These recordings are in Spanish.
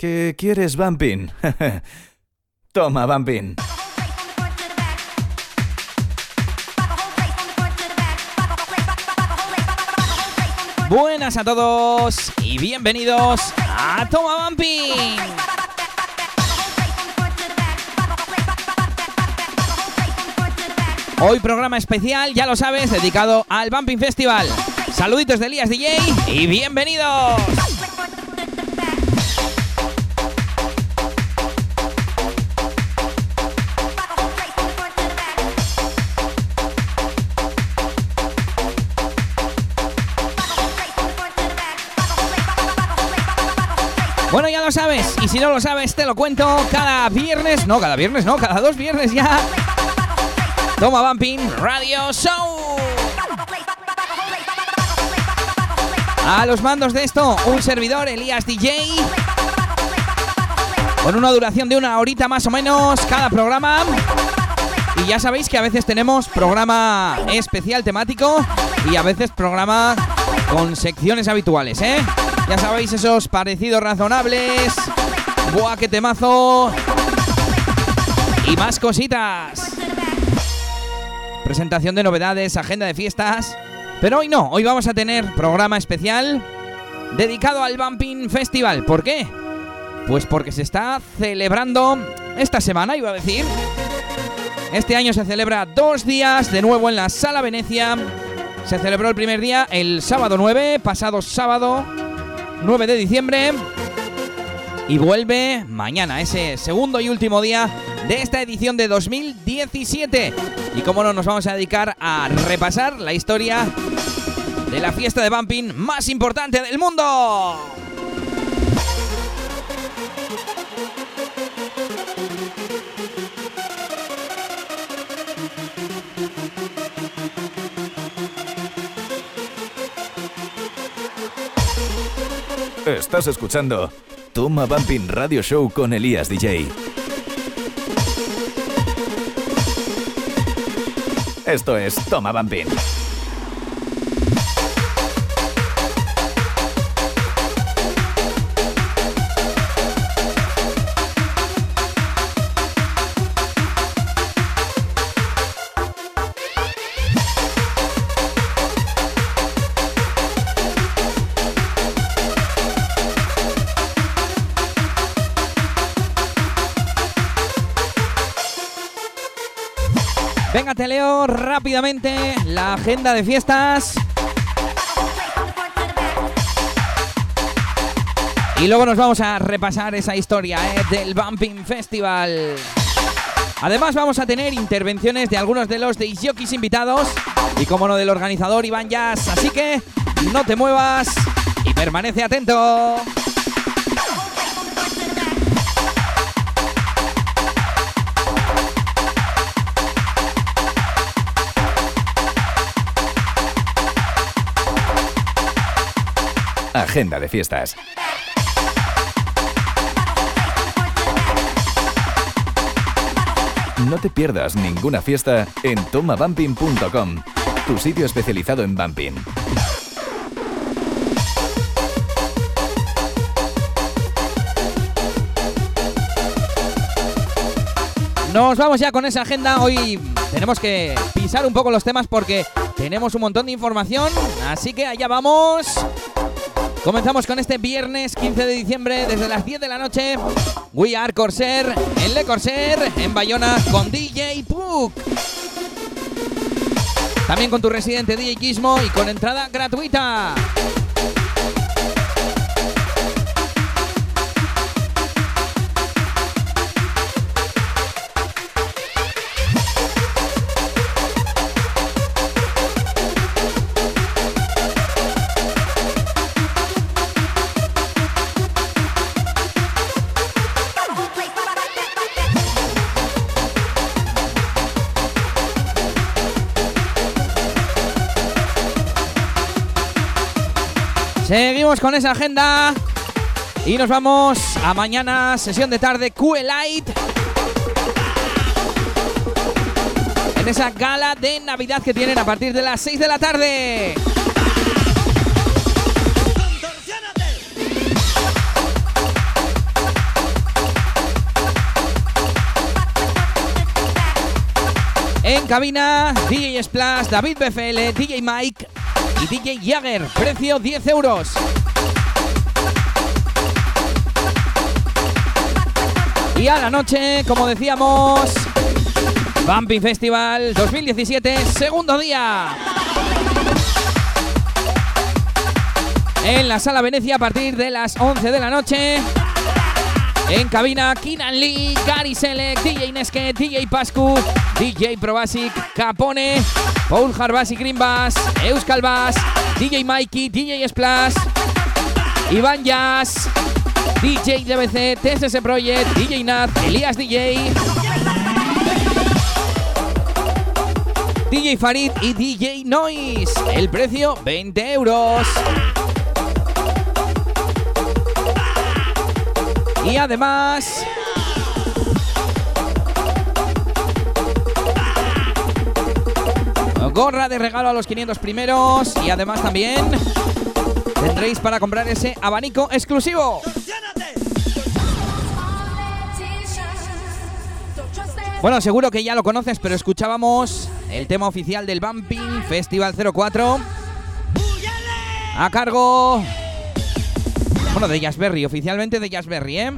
¿Qué quieres, Bumping? Toma, Bumping. Buenas a todos y bienvenidos a Toma Bumping. Hoy programa especial, ya lo sabes, dedicado al Bumping Festival. Saluditos de Elías DJ y bienvenidos. Si no lo sabes, te lo cuento cada viernes, no, cada viernes, no, cada dos viernes ya. Toma Bumping Radio Show. A los mandos de esto, un servidor, Elías DJ. Con una duración de una horita más o menos cada programa. Y ya sabéis que a veces tenemos programa especial temático y a veces programa con secciones habituales, ¿eh? Ya sabéis esos parecidos razonables. Buah, qué temazo. Y más cositas. Presentación de novedades, agenda de fiestas. Pero hoy no, hoy vamos a tener programa especial dedicado al Bumping Festival. ¿Por qué? Pues porque se está celebrando esta semana, iba a decir. Este año se celebra dos días de nuevo en la Sala Venecia. Se celebró el primer día el sábado 9, pasado sábado 9 de diciembre. Y vuelve mañana, ese segundo y último día de esta edición de 2017. Y como no, nos vamos a dedicar a repasar la historia de la fiesta de bumping más importante del mundo. Estás escuchando Toma Bumping Radio Show con Elías DJ. Esto es Toma Bumping. Rápidamente la agenda de fiestas. Y luego nos vamos a repasar esa historia ¿eh? del Bumping Festival. Además vamos a tener intervenciones de algunos de los jockeys invitados y como no del organizador Iván Jazz. Así que no te muevas y permanece atento. Agenda de fiestas. No te pierdas ninguna fiesta en tomabumping.com, tu sitio especializado en bumping. Nos vamos ya con esa agenda. Hoy tenemos que pisar un poco los temas porque tenemos un montón de información. Así que allá vamos. Comenzamos con este viernes 15 de diciembre desde las 10 de la noche. We Are Corsair en Le Corsair en Bayona con DJ Puck. También con tu residente DJ Gizmo y con entrada gratuita. con esa agenda y nos vamos a mañana, sesión de tarde, QLite. En esa gala de Navidad que tienen a partir de las 6 de la tarde. En cabina, DJ Splash, David BFL, DJ Mike y DJ Jagger. Precio 10 euros. Y a la noche, como decíamos, Bumping Festival 2017, segundo día. En la sala Venecia a partir de las 11 de la noche. En cabina, Kinan Lee, Gary Select, DJ Neske, DJ Pascu, DJ Probasic, Capone, Paul Harbasi Green Bass, Euskal Bass, DJ Mikey, DJ Splash, Iván Jazz, DJ DBC, TSS Project, DJ Nat, Elías DJ, DJ Farid y DJ Noise. El precio 20 euros. Y además... Gorra de regalo a los 500 primeros y además también tendréis para comprar ese abanico exclusivo. Bueno, seguro que ya lo conoces, pero escuchábamos el tema oficial del Bumping Festival 04 a cargo bueno, de Jazzberry, oficialmente de Jazzberry, ¿eh?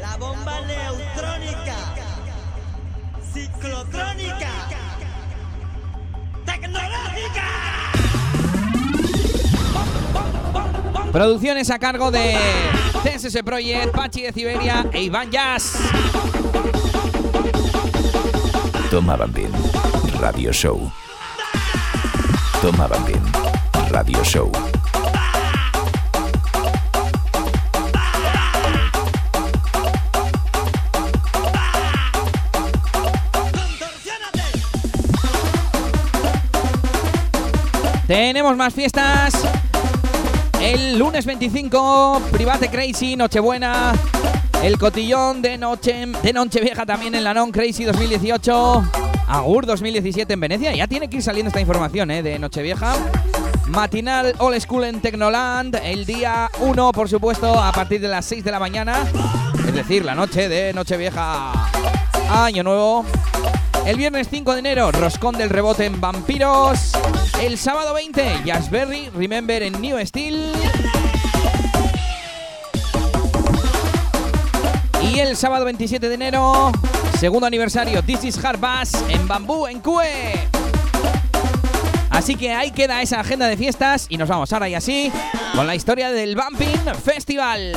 La bomba neutrónica, ciclotrónica, tecnológica. Producciones a cargo de CSS Project, Pachi de Siberia e Iván Jazz. Toma Bambín, Radio Show. Toma Bambín, Radio Show. Tenemos más fiestas. El lunes 25, Private Crazy, Nochebuena. El cotillón de Noche de Nochevieja también en la Non Crazy 2018. Agur 2017 en Venecia. Ya tiene que ir saliendo esta información ¿eh? de Nochevieja. Matinal All School en Tecnoland. El día 1, por supuesto, a partir de las 6 de la mañana. Es decir, la noche de Nochevieja. Año nuevo. El viernes 5 de enero, Roscón del Rebote en Vampiros. El sábado 20, Jazzberry, Remember en New Steel. El sábado 27 de enero, segundo aniversario, This is Hard Bass en Bambú, en Cue. Así que ahí queda esa agenda de fiestas y nos vamos ahora y así con la historia del Bumping Festival.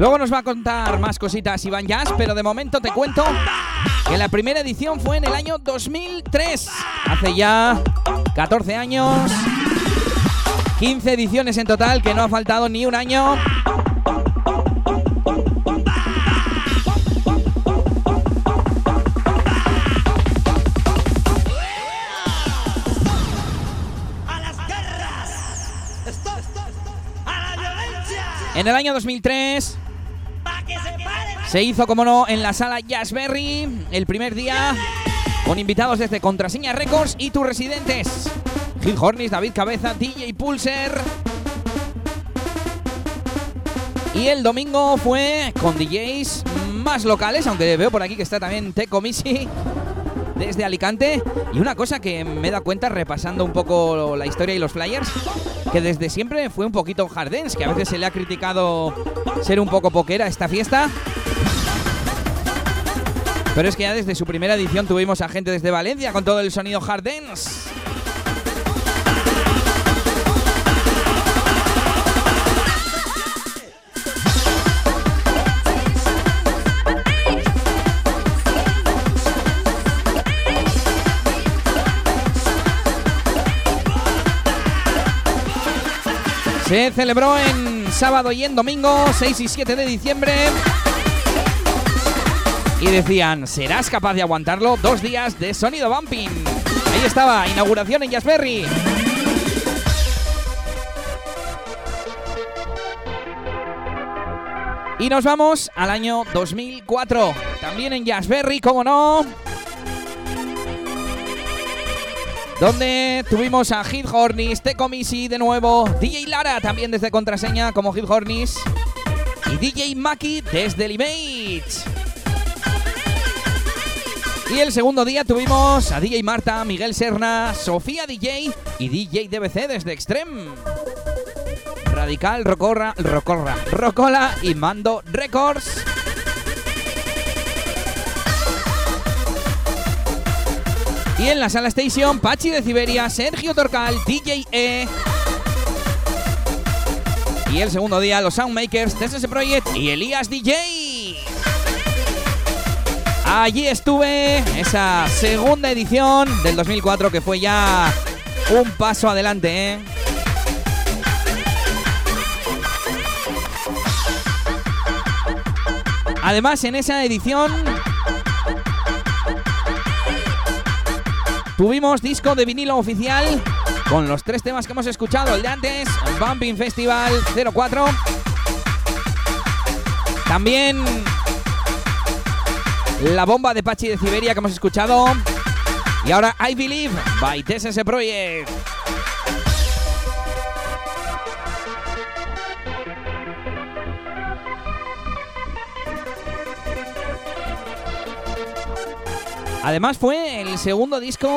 Luego nos va a contar más cositas Iván Jazz, pero de momento te cuento que la primera edición fue en el año 2003. Hace ya 14 años. 15 ediciones en total, que no ha faltado ni un año. En el año 2003 Pa' que se hizo, como no, en la sala Jazzberry el primer día con invitados desde Contraseña Records y tus residentes. Gil Hornis, David Cabeza, DJ Pulser. Y el domingo fue con DJs más locales, aunque veo por aquí que está también Teco Misi desde Alicante. Y una cosa que me he dado cuenta repasando un poco la historia y los flyers, que desde siempre fue un poquito hardens, que a veces se le ha criticado ser un poco poquera esta fiesta. Pero es que ya desde su primera edición tuvimos a gente desde Valencia con todo el sonido hardens. Se celebró en sábado y en domingo, 6 y 7 de diciembre. Y decían, ¿serás capaz de aguantarlo? Dos días de sonido bumping. Ahí estaba, inauguración en Jazzberry. Y nos vamos al año 2004. También en Jazzberry, como no. donde tuvimos a Hit Hornis, Tecomisi de nuevo, DJ Lara también desde contraseña como Hit Hornis y DJ Maki desde el Image. Y el segundo día tuvimos a DJ Marta, Miguel Serna, Sofía DJ y DJ DBC desde Extreme. Radical, Rocorra, Rocorra, Rocola y Mando Records. Y en la sala station, Pachi de Siberia, Sergio Torcal, DJ E. Y el segundo día, los Soundmakers, TSS Project y Elías DJ. Allí estuve, esa segunda edición del 2004 que fue ya un paso adelante, ¿eh? Además, en esa edición tuvimos disco de vinilo oficial con los tres temas que hemos escuchado. El de antes, Bumping Festival 04. También la bomba de Pachi de Siberia que hemos escuchado. Y ahora I Believe by TSS Project. Además fue el segundo disco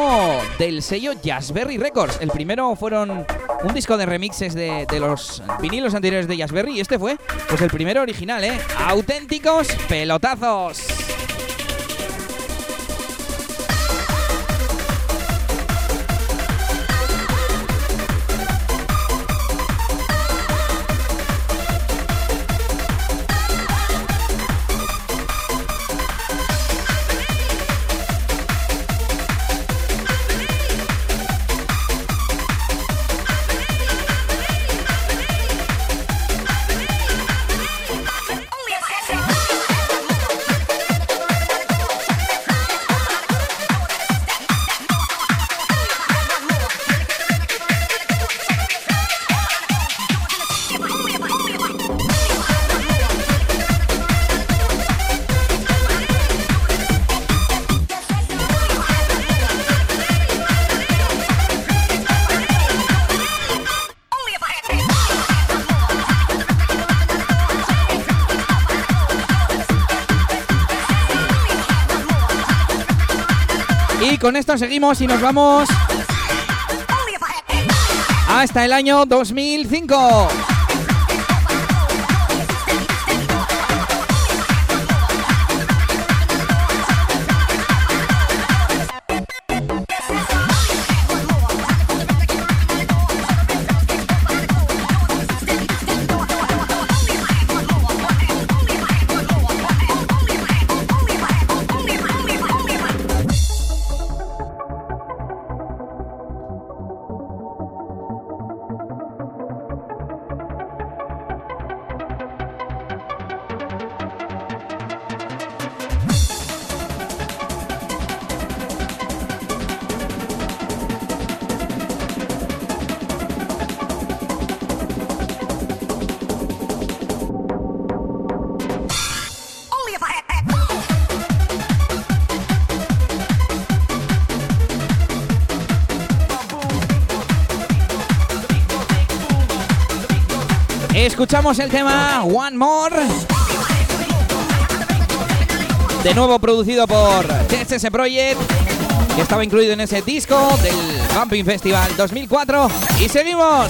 del sello Jazzberry Records. El primero fueron un disco de remixes de, los vinilos anteriores de Jazzberry y este fue pues el primero original, ¿eh? Auténticos pelotazos. Con esto seguimos y nos vamos hasta el año 2005. Escuchamos el tema One More. De nuevo producido por TSS Project, que estaba incluido en ese disco del Bumping Festival 2004. Y seguimos.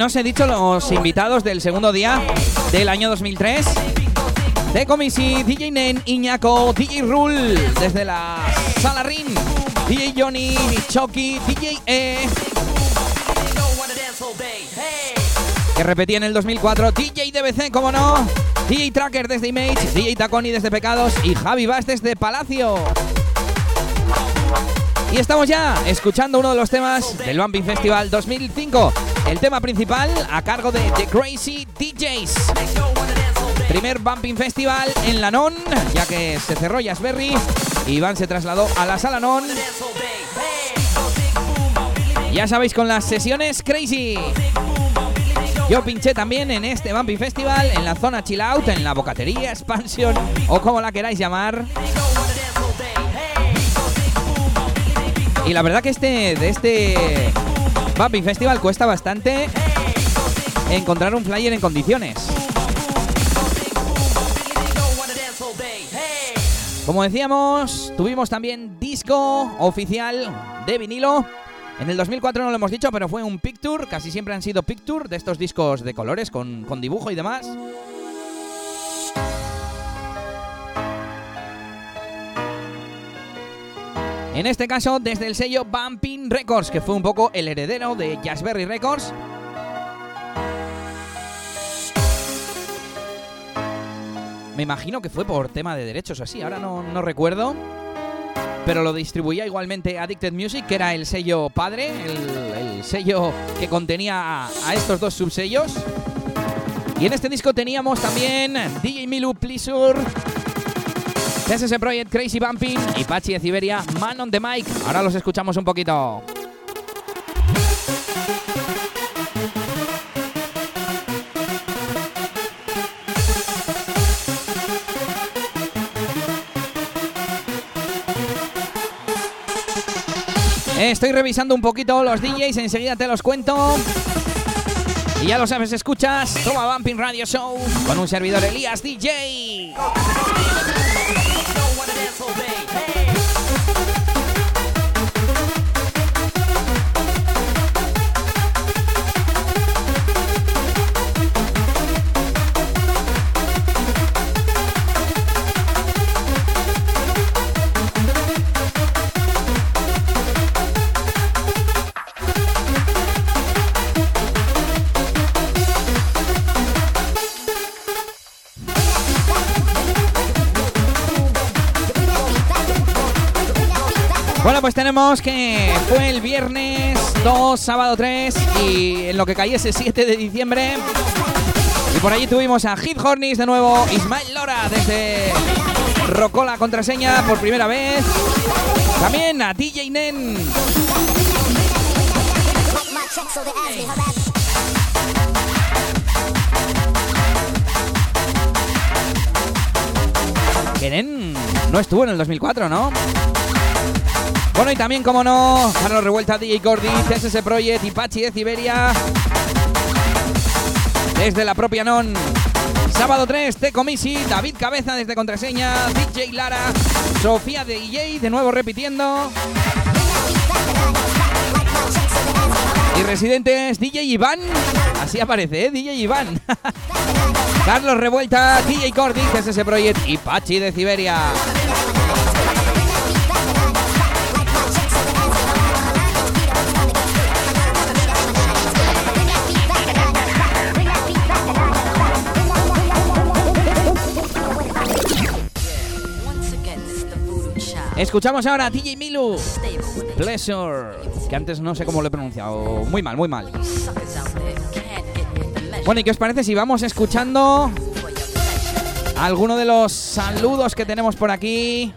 No os he dicho los invitados del segundo día del año 2003. De Comisi, DJ Nen, Iñaco, DJ Rule, desde la Sala Rin, DJ Johnny, Chucky, DJ E. que repetía en el 2004, DJ DBC, como no, DJ Tracker desde Image, DJ Taconi desde Pecados y Javi Bass desde Palacio. Y estamos ya escuchando uno de los temas del Bumping Festival 2005, el tema principal a cargo de The Crazy DJs. Primer Bumping Festival en la NON, ya que se cerró Jazzberry, Iván se trasladó a la sala NON. Ya sabéis, con las sesiones Crazy. Yo pinché también en este Bumping Festival, en la zona Chill Out, en la bocatería, Expansion o como la queráis llamar. Y la verdad que este de este Bumping Festival cuesta bastante encontrar un flyer en condiciones. Como decíamos, tuvimos también disco oficial de vinilo. En el 2004 no lo hemos dicho, pero fue un picture. Casi siempre han sido picture de estos discos de colores con, con dibujo y demás. En este caso, desde el sello Bumping Records, que fue un poco el heredero de Jazzberry Records. Me imagino que fue por tema de derechos así, ahora no, no recuerdo. Pero lo distribuía igualmente Addicted Music, que era el sello padre, el, el sello que contenía a, a estos dos subsellos. Y en este disco teníamos también DJ Milu Pleasure, TSS Project Crazy Bumping y Pachi de Siberia Man on the Mic. Ahora los escuchamos un poquito. Estoy revisando un poquito los DJs, enseguida te los cuento. Y ya lo sabes, escuchas Toma Bumping Radio Show con un servidor Elías DJ. disobey. Bueno, pues tenemos que fue el viernes 2, sábado 3 y en lo que cayese 7 de diciembre. Y por allí tuvimos a Hit Hornis de nuevo, Ismael Lora desde Rocola contraseña por primera vez. También a DJ Nen. Que Nen no estuvo en el 2004, ¿no? Bueno, y también, como no, Carlos Revuelta, DJ Cordy, CSS Project y Pachi de Siberia. Desde la propia Non. Sábado 3, Teco Misi, David Cabeza desde Contraseña, DJ Lara, Sofía de DJ, de nuevo repitiendo. Y residentes, DJ Iván. Así aparece, ¿eh? DJ Iván. Carlos Revuelta, DJ Cordy, CSS Project y Pachi de Siberia. Escuchamos ahora a DJ Milu. Pleasure. Que antes no sé cómo lo he pronunciado. Muy mal, muy mal. Bueno, ¿y qué os parece si vamos escuchando alguno de los saludos que tenemos por aquí?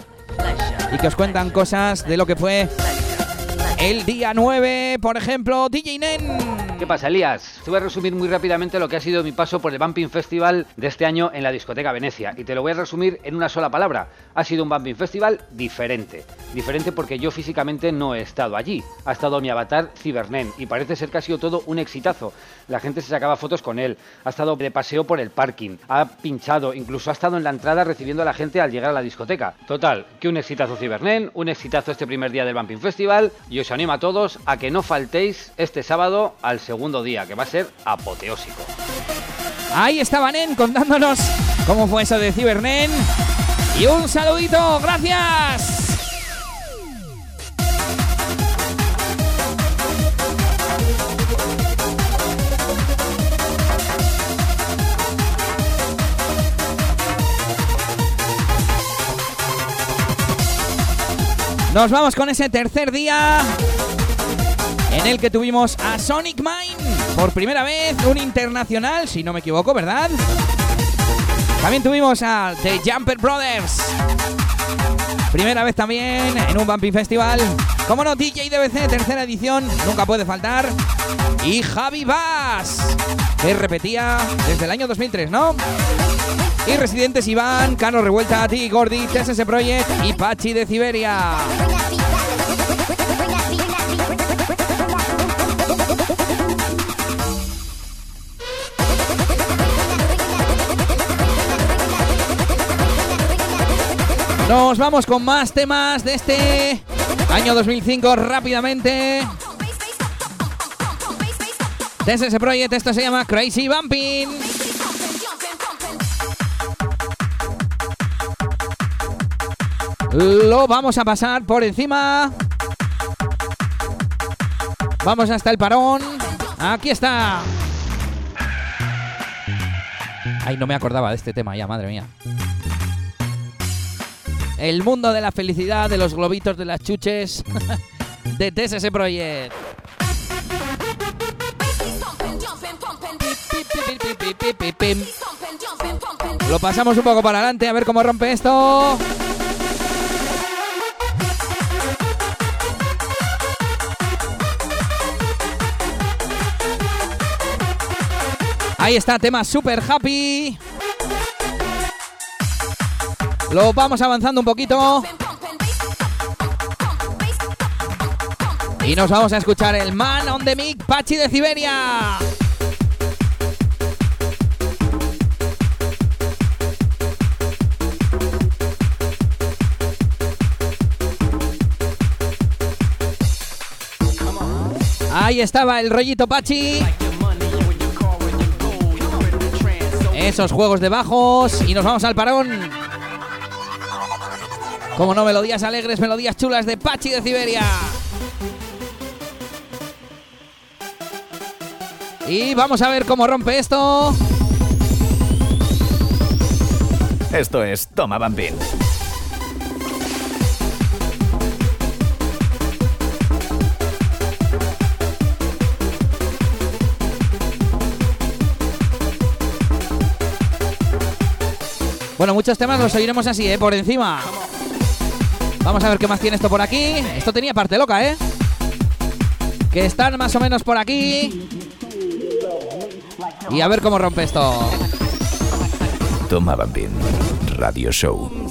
Y que os cuentan cosas de lo que fue el día 9, por ejemplo, DJ Nen. ¿Qué pasa, Elías? Te voy a resumir muy rápidamente lo que ha sido mi paso por el Bumping Festival de este año en la discoteca Venecia. Y te lo voy a resumir en una sola palabra. Ha sido un Bumping Festival diferente. Diferente porque yo físicamente no he estado allí. Ha estado mi avatar Cibernen y parece ser que ha sido todo un exitazo. La gente se sacaba fotos con él. Ha estado de paseo por el parking. Ha pinchado. Incluso ha estado en la entrada recibiendo a la gente al llegar a la discoteca. Total, que un exitazo Cibernen, un exitazo este primer día del Bumping Festival. Y os animo a todos a que no faltéis este sábado al segundo segundo día, que va a ser apoteósico. Ahí estaba Nen contándonos cómo fue eso de Cibernen. Y un saludito, gracias. Nos vamos con ese tercer día en el que tuvimos a Sonic Mine por primera vez, un internacional, si no me equivoco, ¿verdad? También tuvimos a The Jumper Brothers. Primera vez también en un Bumping Festival. Como no, DJ DBC, tercera edición, nunca puede faltar. Y Javi Bass, que repetía desde el año 2003, ¿no? Y residentes Iván, Carlos Revuelta, T. Gordy, TSS Project y Pachi de Siberia. Nos vamos con más temas de este año 2005 rápidamente. Desde ese proyecto esto se llama Crazy Bumping. Lo vamos a pasar por encima. Vamos hasta el parón. Aquí está. Ay, no me acordaba de este tema ya, madre mía. El mundo de la felicidad, de los globitos, de las chuches, de TSS Project. Lo pasamos un poco para adelante a ver cómo rompe esto. Ahí está, tema super happy. Lo vamos avanzando un poquito. Y nos vamos a escuchar el Man on the Mic, Pachi de Siberia. Ahí estaba el rollito Pachi. Esos juegos de bajos. Y nos vamos al parón. Como no, melodías alegres, melodías chulas de Pachi de Siberia. Y vamos a ver cómo rompe esto. Esto es Toma Bambín. Bueno, muchos temas los oiremos así, ¿eh? Por encima. Vamos a ver qué más tiene esto por aquí. Esto tenía parte loca, ¿eh? Que están más o menos por aquí. Y a ver cómo rompe esto. Toma Bambín. Radio Show.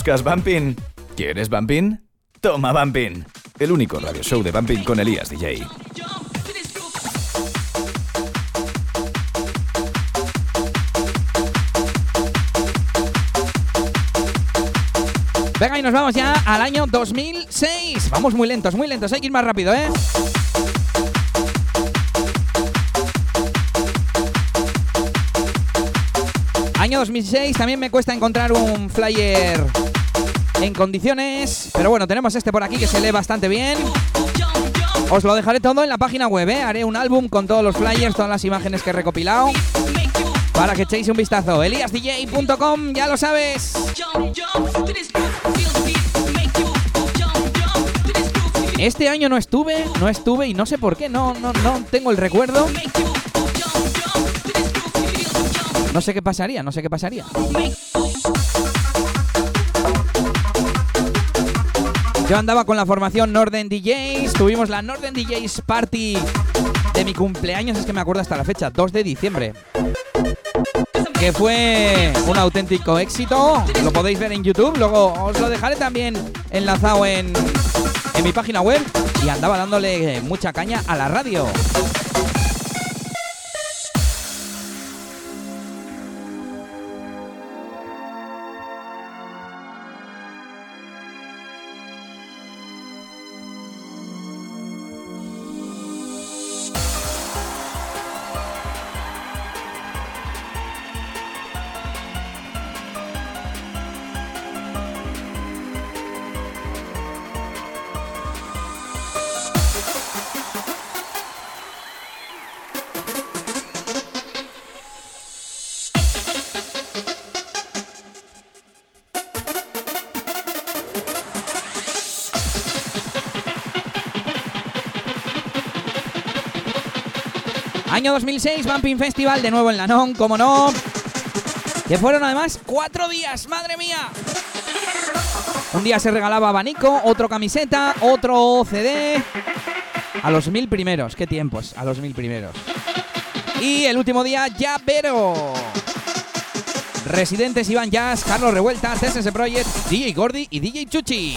¿Buscas Bumping? ¿Quieres Bumping? Toma Bumping. El único radio show de Bumping con Elías DJ. Venga, y nos vamos ya al año 2006. Vamos muy lentos, muy lentos. Hay que ir más rápido, ¿eh? 2006, también me cuesta encontrar un flyer en condiciones, pero bueno, tenemos este por aquí que se lee bastante bien. Os lo dejaré todo en la página web, ¿eh? haré un álbum con todos los flyers, todas las imágenes que he recopilado, para que echéis un vistazo. eliasdj.com, ya lo sabes. Este año no estuve, no estuve y no sé por qué, no, no, no tengo el recuerdo. No sé qué pasaría, no sé qué pasaría. Yo andaba con la formación Norden DJs, tuvimos la Norden DJs Party de mi cumpleaños, es que me acuerdo hasta la fecha, 2 de diciembre. Que fue un auténtico éxito, lo podéis ver en YouTube, luego os lo dejaré también enlazado en, en mi página web y andaba dándole mucha caña a la radio. Año 2006, Bumping Festival, de nuevo en Lanón, como no. Que fueron además cuatro días, madre mía. Un día se regalaba abanico, otro camiseta, otro CD. A los mil primeros, qué tiempos, a los mil primeros. Y el último día, llavero. Residentes Iván Jazz, Carlos Revuelta, CSS Project, DJ Gordy y DJ Chuchi.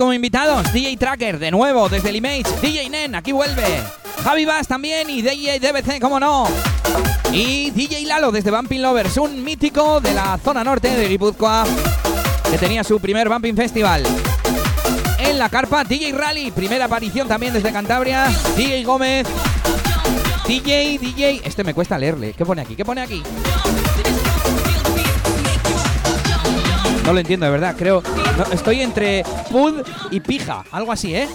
Como invitados, DJ Tracker, de nuevo, desde el Image, DJ Nen, aquí vuelve. Javi Bass también y DJ DBC, como no. Y DJ Lalo, desde Bumping Lovers, un mítico de la zona norte de Guipúzcoa, que tenía su primer Bumping Festival. En la carpa, DJ Rally, primera aparición también desde Cantabria. DJ Gómez, DJ, DJ. Este me cuesta leerle. ¿Qué pone aquí? ¿Qué pone aquí? No lo entiendo, de verdad. Creo. estoy entre Pud y Pija. Algo así, ¿eh?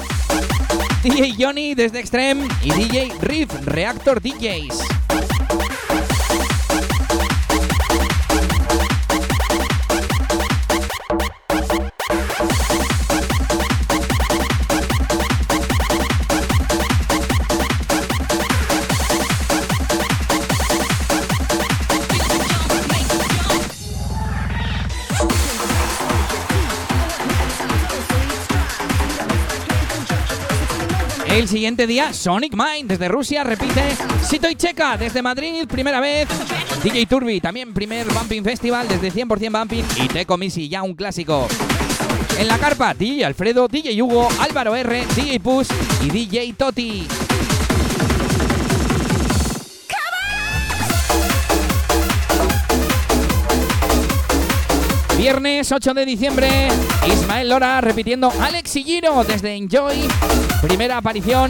DJ Johnny desde Extreme y DJ Riff, Reactor DJs. El siguiente día, Sonic Mind desde Rusia, repite. Sito Checa desde Madrid, primera vez. DJ Turbi, también primer Bumping Festival desde 100% Bumping. Y Teco Misi, ya un clásico. En la carpa, DJ Alfredo, DJ Hugo, Álvaro R, DJ Push y DJ Toti. Viernes 8 de diciembre, Ismael Lora repitiendo Alex y Giro desde Enjoy, primera aparición.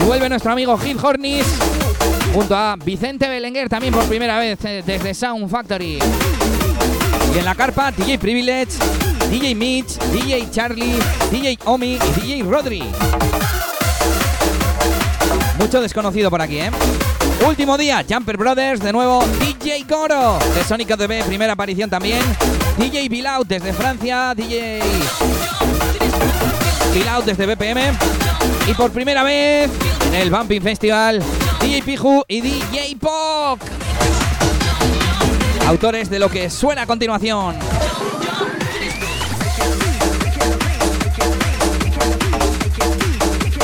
Y vuelve nuestro amigo Hit Hornis junto a Vicente Belenguer también por primera vez eh, desde Sound Factory. Y en la carpa, DJ Privilege, DJ Mitch, DJ Charlie, DJ Omi y DJ Rodri. Mucho desconocido por aquí, ¿eh? Último día, Jumper Brothers, de nuevo DJ Coro, de Sonic OTV, primera aparición también. DJ Bilout desde Francia, DJ Bilout desde BPM. Y por primera vez en el Bumping Festival, DJ Piju y DJ Pop. Autores de lo que suena a continuación.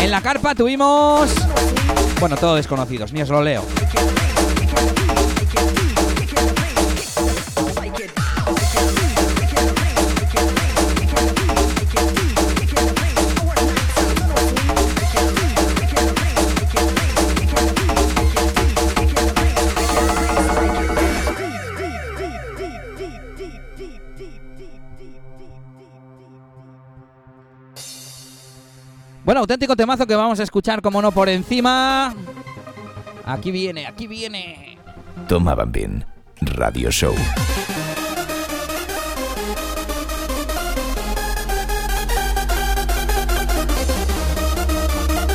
En la carpa tuvimos. Bueno, todos desconocidos, ni os lo leo. Bueno, auténtico temazo que vamos a escuchar, como no, por encima. Aquí viene, aquí viene. Toma Bumping Radio Show.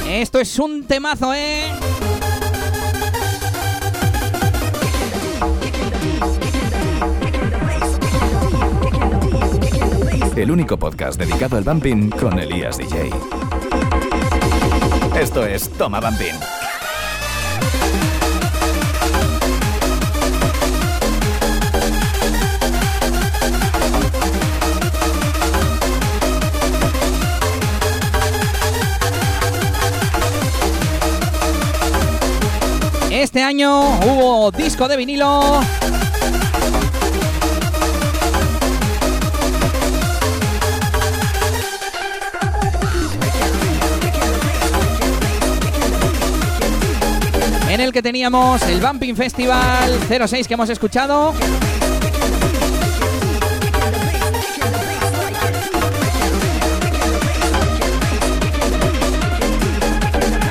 Esto es un temazo, ¿eh? El único podcast dedicado al bumping con Elías DJ. Esto es Toma Bumping. Este año hubo disco de vinilo. En el que teníamos el Bumping Festival 06 que hemos escuchado.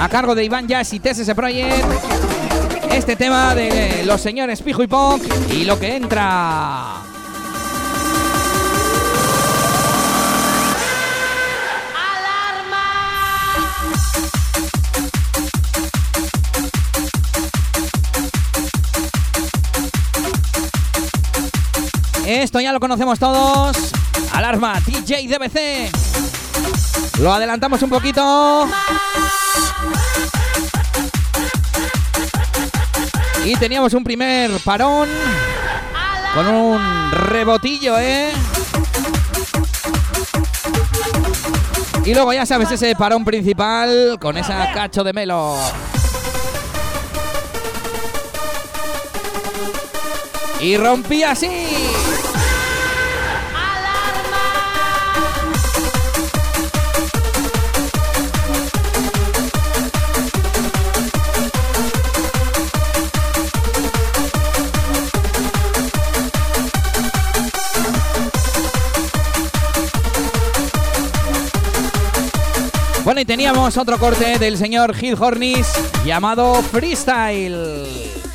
A cargo de Iván Jazz y TSS Project. este tema de los señores Pijo y Punk y lo que entra. Esto ya lo conocemos todos. Alarma, DJ DBC. Lo adelantamos un poquito. Y teníamos un primer parón con un rebotillo, ¿eh? Y luego ya sabes ese parón principal con esa cacho de melo. Y rompí así. Y teníamos otro corte del señor Gil Hornis llamado Freestyle.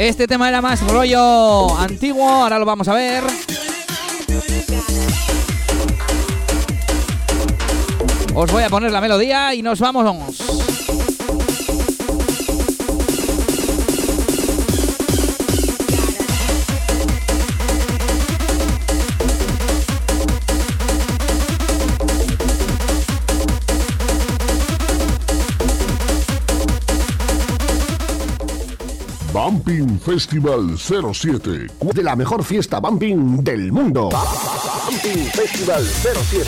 Este tema era más rollo antiguo, ahora lo vamos a ver. Os voy a poner la melodía y nos vamos. Bumping Festival 07. De la mejor fiesta bumping del mundo. Bumping Festival 07.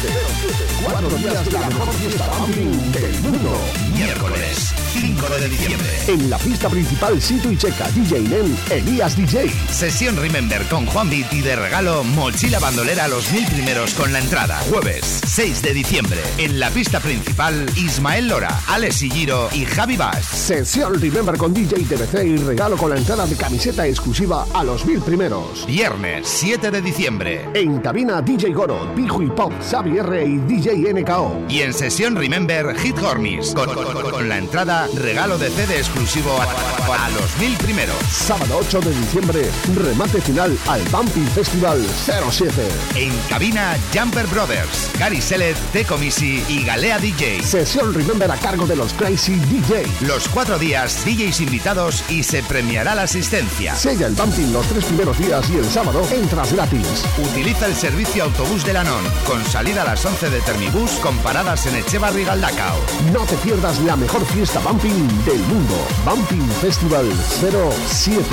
Cuatro días de la mejor fiesta bumping del mundo. Miércoles 5 de diciembre. En la pista principal, Sito y Checa, DJ Nen, Elías DJ. Sesión Remember con Juan Beat y de regalo mochila bandolera a los mil primeros con la entrada. Jueves 6 de diciembre. En la pista principal, Ismael Lora, Alex Giro y Javi Bass. Sesión Remember con DJ TBC y regalo con la entrada de camiseta exclusiva a los mil primeros. Viernes 7 de diciembre. En cabina DJ Goro, Pijo y Pop, Xavi R y DJ NKO. Y en sesión Remember Hit Hornis. Con, con- con la entrada, regalo de CD exclusivo a, a los mil primeros. Sábado 8 de diciembre, remate final al Bumping Festival 07. En cabina, Jumper Brothers, Gary Selet, Teco Misi y Galea DJ. Sesión Remember a cargo de los Crazy DJ. Los cuatro días, DJs invitados y se premiará la asistencia. Sella el Bumping los tres primeros días y el sábado entras gratis. Utiliza el servicio autobús de Lanón, con salida a las 11 de Termibús, con paradas en Echevarri Galdacao. No te pierdas la mejor fiesta Bumping del mundo. Bumping Festival 07.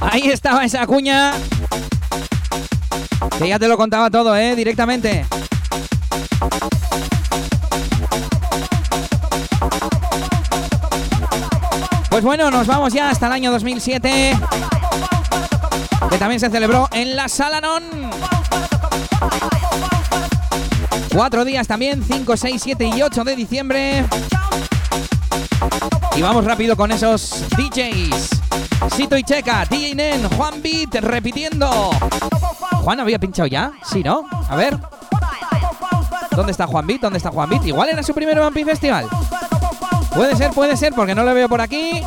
Ahí estaba esa cuña. Que ya te lo contaba todo, ¿eh? Directamente. Bueno, nos vamos ya hasta el año 2007. Que también se celebró en la Salanón. Cuatro días también, 5, 6, 7 y 8 de diciembre. Y vamos rápido con esos DJs. Sito y Checa, DJ Nen, Juan Beat repitiendo. ¿Juan había pinchado ya? Sí, ¿no? A ver. ¿Dónde está Juan Beat? ¿Dónde está Juan Beat? Igual era su primer Bumpy Festival. Puede ser, puede ser, porque no lo veo por aquí.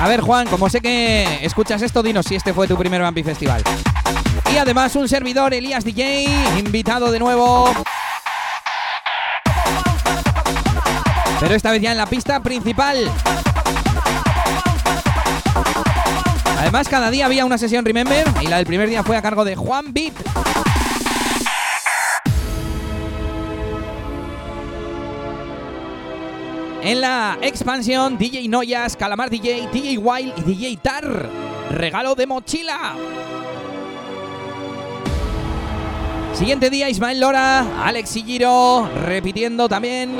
A ver, Juan, como sé que escuchas esto, dinos si este fue tu primer Bumpy Festival. Y además un servidor, Elías DJ, invitado de nuevo. Pero esta vez ya en la pista principal. Además, cada día había una sesión Remember y la del primer día fue a cargo de Juan Beat. En la expansión, DJ Noyas, Calamar DJ, DJ Wild y DJ Tar. Regalo de mochila. Siguiente día, Ismael Lora, Alex Giro, repitiendo también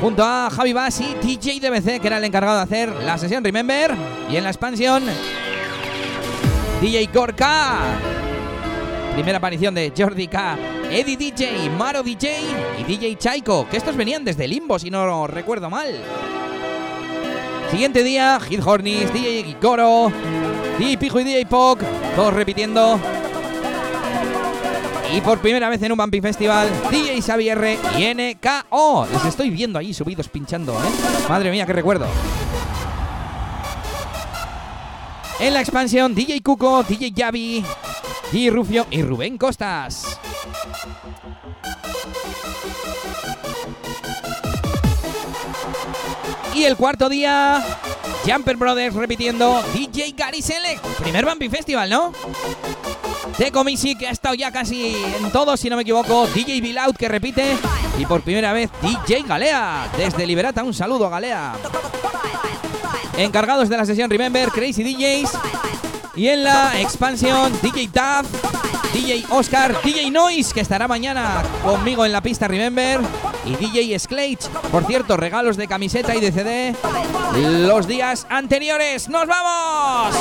junto a Javi Bass y DJ DBC, que era el encargado de hacer la sesión Remember. Y en la expansión, DJ Gorka. Primera aparición de Jordi K, Eddie DJ, Maro DJ y DJ Chaiko, que estos venían desde Limbo, si no recuerdo mal. Siguiente día, Hit Hornis, DJ Gikoro, DJ Pijo y DJ Pog, todos repitiendo. Y por primera vez en un Bumping Festival, DJ Xavier y NKO. Les estoy viendo ahí subidos pinchando, ¿eh? Madre mía, qué recuerdo. En la expansión, DJ Cuco, DJ Yavi, DJ Rufio y Rubén Costas. Y el cuarto día, Jumper Brothers repitiendo DJ Gary Select. Primer Bumping Festival, ¿no? de Comisi, que ha estado ya casi en todo, si no me equivoco. DJ Bilout, que repite. Y por primera vez, DJ Galea. Desde Liberata, un saludo Galea. Encargados de la sesión Remember, Crazy DJs. Y en la expansión, DJ Duff, DJ Oscar, DJ Noise, que estará mañana conmigo en la pista Remember. Y DJ Sklage. Por cierto, regalos de camiseta y de CD los días anteriores. ¡Nos vamos!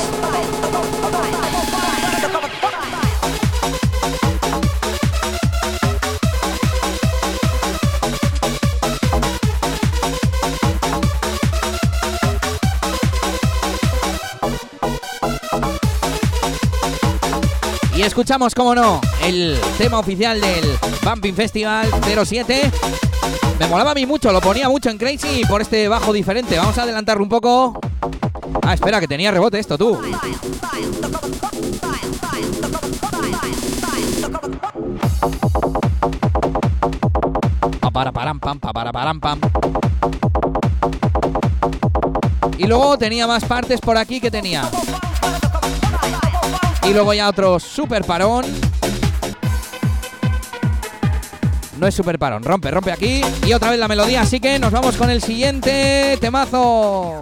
Y escuchamos, como no, el tema oficial del Bumping Festival 07. Me molaba a mí mucho, lo ponía mucho en Crazy por este bajo diferente. Vamos a adelantarlo un poco. Ah, espera, que tenía rebote esto, tú. Y luego tenía más partes por aquí que tenía. Y luego ya otro super parón. No es super parón, rompe, rompe aquí. Y otra vez la melodía, así que nos vamos con el siguiente temazo.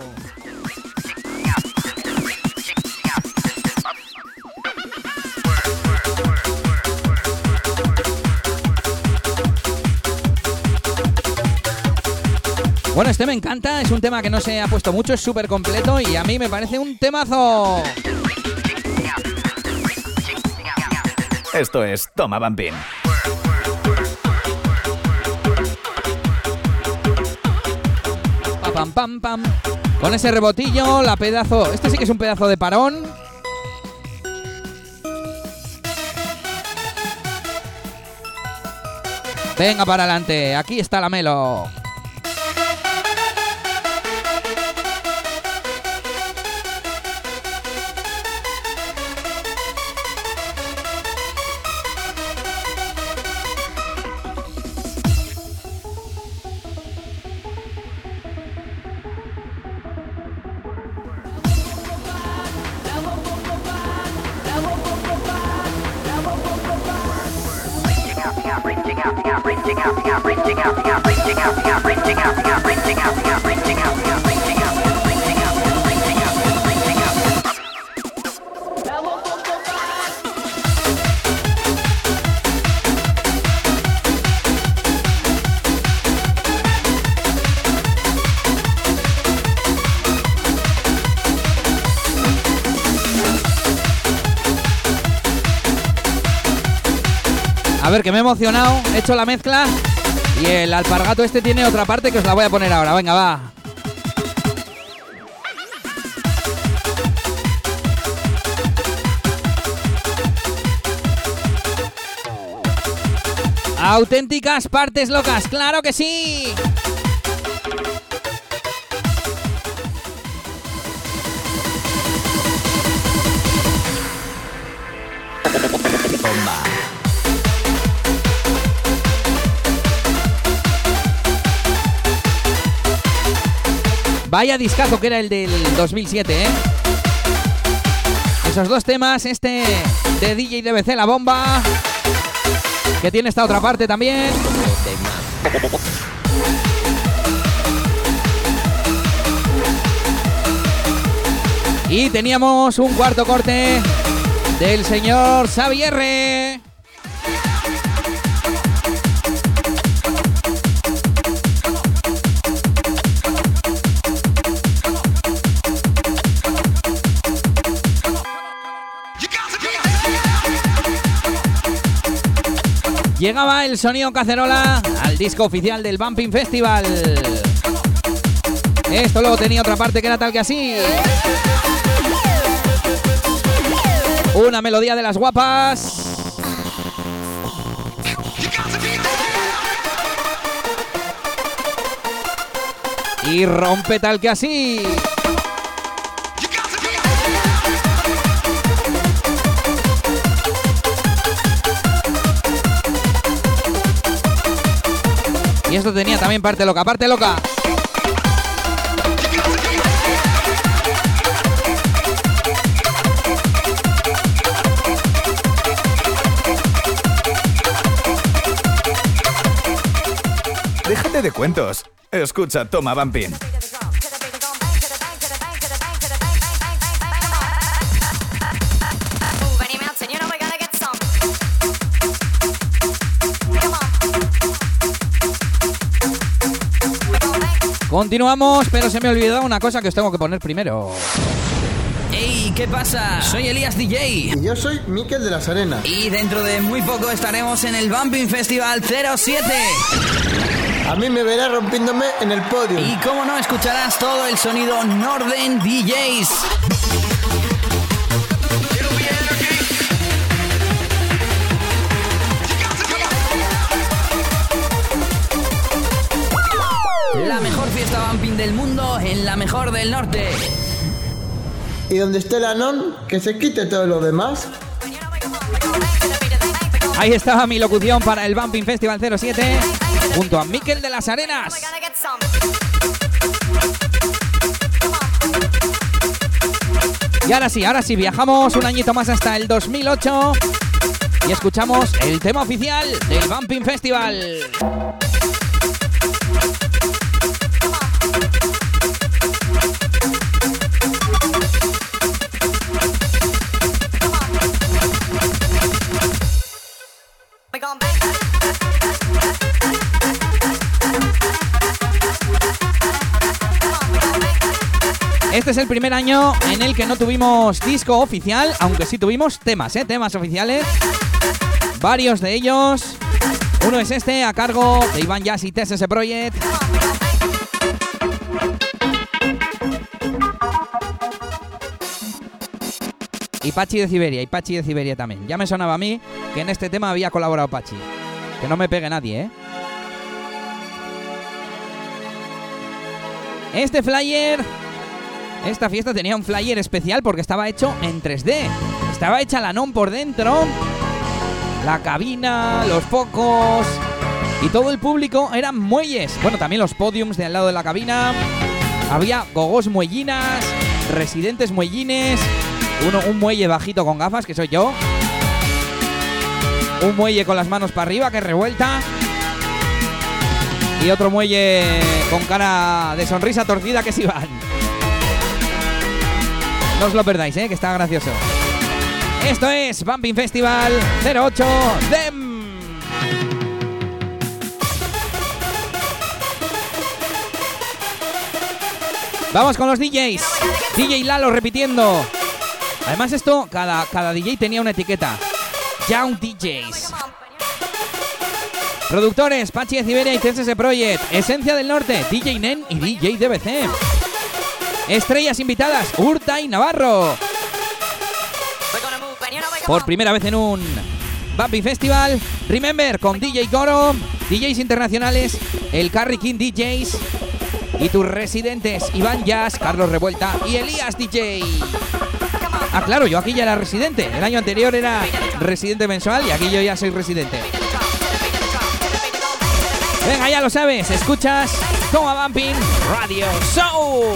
Bueno, este me encanta, es un tema que no se ha puesto mucho, es súper completo y a mí me parece un temazo. Esto es Toma Bambín. Pam, pam, pam. Con ese rebotillo, la pedazo. Este sí que es un pedazo de parón. Venga para adelante, aquí está la Melo. A ver, que me he emocionado, he hecho la mezcla y el alpargato este tiene otra parte que os la voy a poner ahora. Venga, va. Auténticas partes locas, claro que sí. Vaya discazo que era el del 2007, ¿eh? Esos dos temas, este de DJ DBC La Bomba, que tiene esta otra parte también. Y teníamos un cuarto corte del señor Xavier. Llegaba el sonido cacerola al disco oficial del Bumping Festival. Esto luego tenía otra parte que era tal que así. Una melodía de las guapas. Y rompe tal que así. Esto tenía también parte loca, parte loca. Déjate de cuentos. Escucha, toma Bumping. Continuamos, pero se me ha olvidado una cosa que os tengo que poner primero. ¡Ey! ¿Qué pasa? Soy Elías DJ. Y yo soy Miquel de las Arenas. Y dentro de muy poco estaremos en el Bumping Festival 07. A mí me verás rompiéndome en el podio. Y cómo no, escucharás todo el sonido Norden DJs. Del mundo en la mejor del norte. Y donde esté la non, que se quite todo lo demás. Ahí estaba mi locución para el Bumping Festival 07 junto a Miquel de las Arenas. Y ahora sí, ahora sí, viajamos un añito más hasta el 2008 y escuchamos el tema oficial del Bumping Festival. Este es el primer año en el que no tuvimos disco oficial, aunque sí tuvimos temas, ¿eh? Temas oficiales. Varios de ellos. Uno es este, a cargo de Iván Jazz y TSS Project. Y Pachi de Siberia, y Pachi de Siberia también. Ya me sonaba a mí que en este tema había colaborado Pachi. Que no me pegue nadie, ¿eh? Este flyer esta fiesta tenía un flyer especial porque estaba hecho en 3D. Estaba hecha la NON por dentro. La cabina, los focos. Y todo el público eran muelles. Bueno, también los podiums de al lado de la cabina. Había gogos muellinas, residentes muellines. Uno, un muelle bajito con gafas, que soy yo. Un muelle con las manos para arriba, que revuelta. Y otro muelle con cara de sonrisa torcida, que es Iván. No os lo perdáis, ¿eh? que está gracioso. Esto es Bumping Festival 08 DEM. Vamos con los DJs. DJ Lalo repitiendo. Además esto, cada, cada DJ tenía una etiqueta. Young DJs. Productores, Pachi de Siberia y TSS Project. Esencia del Norte, DJ Nen y DJ DBC. Estrellas invitadas, Urta y Navarro. Por primera vez en un Bumpy Festival. Remember con DJ Goro, DJs internacionales, el Carry King DJs y tus residentes Iván Jazz, Carlos Revuelta y Elías DJ. Ah, claro, yo aquí ya era residente. El año anterior era residente mensual y aquí yo ya soy residente. Venga, ya lo sabes, escuchas Toma Bumping Radio Show.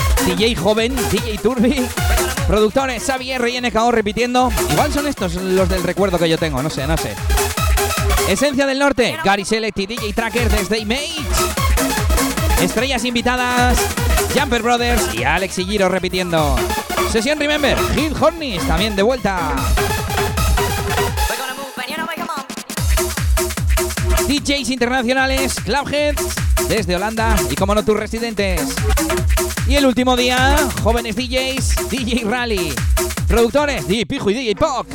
DJ joven, DJ Turbi, productores Xavier y NKO repitiendo. Igual son estos los del recuerdo que yo tengo, no sé, no sé. Esencia del Norte, Gary Select y DJ Tracker desde Image. Estrellas invitadas, Jumper Brothers y Alex y Giro repitiendo. Sesión Remember, Hit Hornies también de vuelta. DJs internacionales, Clubheads desde Holanda y como no tus residentes. Y el último día, jóvenes DJs, DJ Rally. Productores, DJ Pijo y DJ Poc.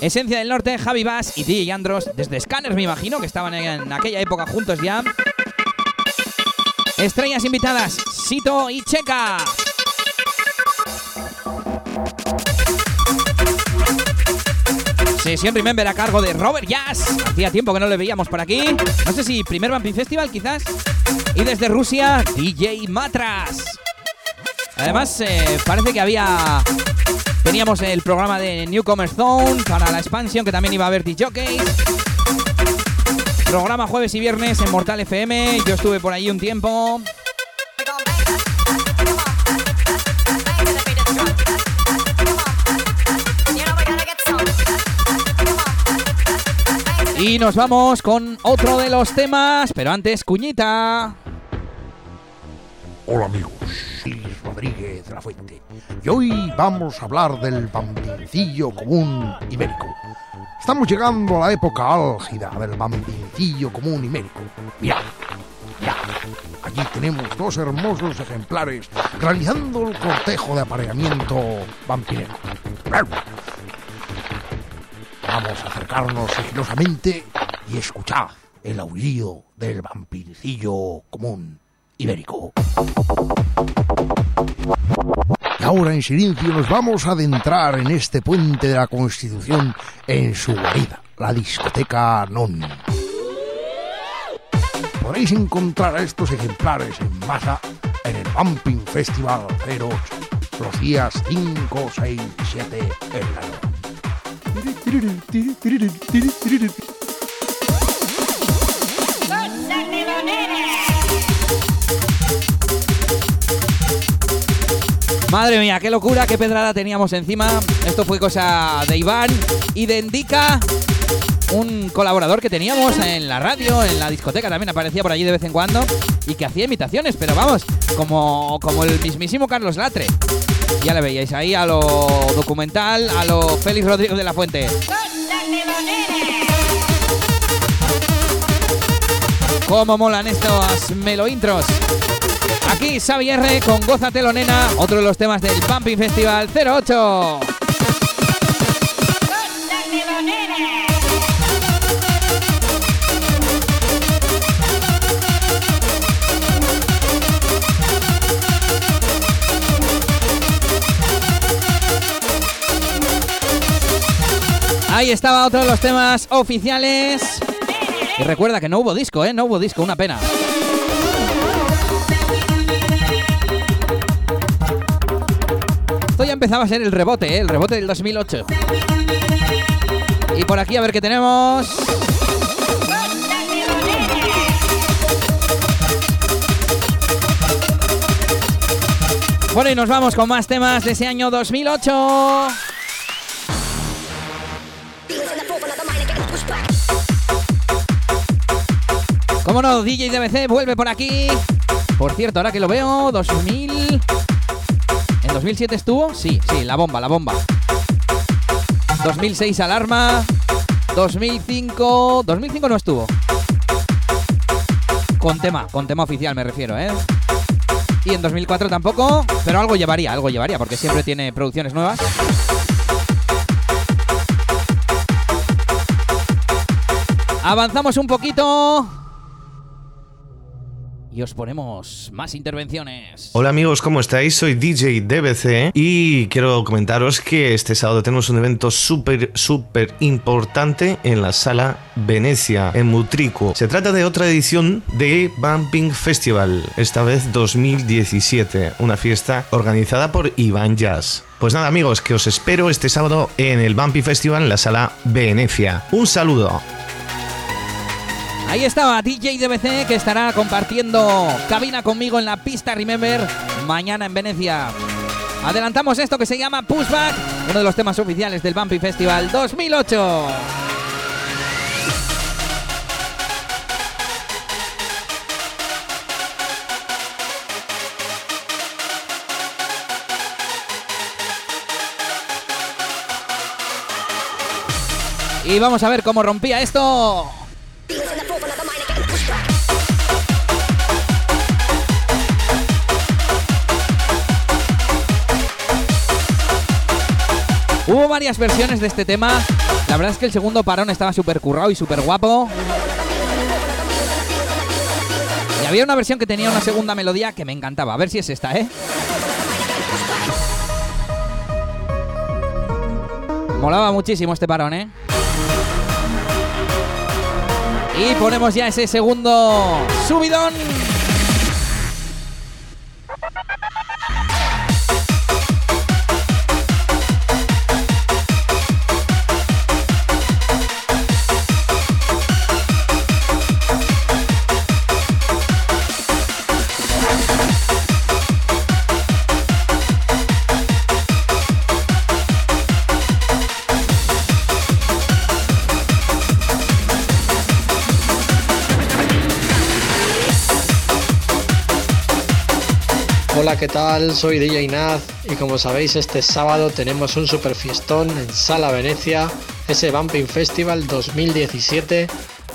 Esencia del Norte, Javi Bass y DJ Andros desde Scanners, me imagino que estaban en aquella época juntos ya. Estrellas invitadas, Sito y Checa. Sesión Remember a cargo de Robert Jazz. Hacía tiempo que no le veíamos por aquí. No sé si primer Bumping Festival quizás. Y desde Rusia, DJ Matras. Además, eh, parece que había... Teníamos el programa de Newcomer Zone para la expansión, que también iba a haber DJ Programa jueves y viernes en Mortal FM. Yo estuve por ahí un tiempo. Y nos vamos con otro de los temas, pero antes, cuñita. Hola amigos, soy Rodríguez de la Fuente. Y hoy vamos a hablar del vampincillo común ibérico. Estamos llegando a la época álgida del vampincillo común ibérico. Mirad, ya, allí tenemos dos hermosos ejemplares realizando el cortejo de apareamiento vampirero. Vamos a acercarnos sigilosamente y escuchar el aullido del vampircillo común ibérico. Y ahora en silencio nos vamos a adentrar en este puente de la Constitución en su guarida, la discoteca Non. Podréis encontrar a estos ejemplares en masa en el Bumping Festival 08, los días 5, 6 y 7 en la noche. Madre mía, qué locura, qué pedrada teníamos encima. Esto fue cosa de Iván y de Indica, un colaborador que teníamos en la radio, en la discoteca también aparecía por allí de vez en cuando y que hacía imitaciones, pero vamos, como, como el mismísimo Carlos Latre. Ya le veíais ahí a lo documental, a lo Félix Rodríguez de la Fuente. Cómo molan estos melo intros. Aquí Xavi R con Goza Telonena, otro de los temas del Pumping Festival 08. Ahí estaba otro de los temas oficiales. Y recuerda que no hubo disco, ¿eh? No hubo disco, una pena. Esto ya empezaba a ser el rebote, ¿eh? El rebote del 2008. Y por aquí a ver qué tenemos. Bueno, y nos vamos con más temas de ese año 2008. Cómo no, DJ DBC vuelve por aquí. Por cierto, ahora que lo veo, 2000... ¿En 2007 estuvo? Sí, sí, la bomba, la bomba. 2006 alarma. 2005... 2005 no estuvo. Con tema, con tema oficial me refiero, ¿eh? Y en 2004 tampoco, pero algo llevaría, algo llevaría, porque siempre tiene producciones nuevas. Avanzamos un poquito y os ponemos más intervenciones. Hola amigos, ¿cómo estáis? Soy DJ DBC y quiero comentaros que este sábado tenemos un evento súper, súper importante en la sala Venecia, en Mutrico. Se trata de otra edición de Bumping Festival, esta vez 2017, una fiesta organizada por Iván Jazz. Pues nada amigos, que os espero este sábado en el Bumping Festival en la sala Venecia. Un saludo. Ahí estaba DJ DBC que estará compartiendo cabina conmigo en la pista Remember mañana en Venecia. Adelantamos esto que se llama Pushback, uno de los temas oficiales del Bumpy Festival 2008. Y vamos a ver cómo rompía esto Hubo varias versiones de este tema. La verdad es que el segundo parón estaba súper currado y súper guapo. Y había una versión que tenía una segunda melodía que me encantaba. A ver si es esta, ¿eh? Molaba muchísimo este parón, ¿eh? Y ponemos ya ese segundo subidón. Hola, ¿qué tal? Soy DJ Naz y como sabéis este sábado tenemos un super fiestón en Sala Venecia, ese Bumping Festival 2017.